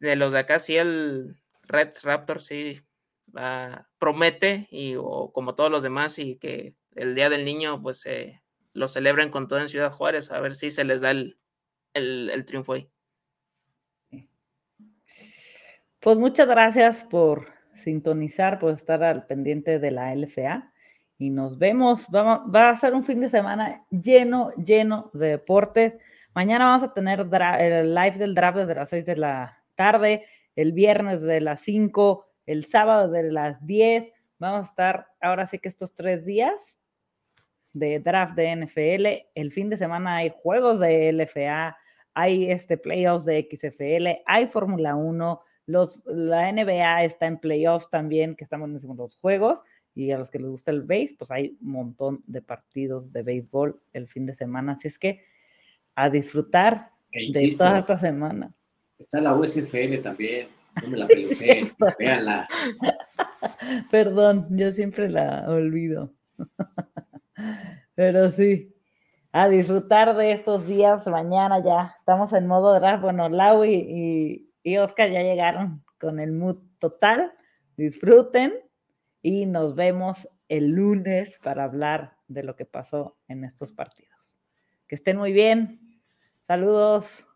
de los de acá sí el Red Raptor sí uh, promete y o como todos los demás y que el día del niño pues eh, lo celebren con todo en Ciudad Juárez a ver si se les da el, el, el triunfo ahí. Pues muchas gracias por sintonizar, por estar al pendiente de la LFA. Y nos vemos. Va, va a ser un fin de semana lleno, lleno de deportes. Mañana vamos a tener el live del draft desde las 6 de la tarde, el viernes de las 5, el sábado de las 10. Vamos a estar ahora sí que estos tres días de draft de NFL. El fin de semana hay juegos de LFA, hay este playoffs de XFL, hay Fórmula 1, los, la NBA está en playoffs también, que estamos en los juegos, y a los que les gusta el base, pues hay un montón de partidos de béisbol el fin de semana. Así es que a disfrutar e de toda esta semana. Está la USFL también. No me la pelucé, véanla. Perdón, yo siempre la olvido. Pero sí, a disfrutar de estos días. Mañana ya estamos en modo draft. Bueno, Lau y, y Oscar ya llegaron con el mood total. Disfruten y nos vemos el lunes para hablar de lo que pasó en estos partidos. Que estén muy bien. Saludos.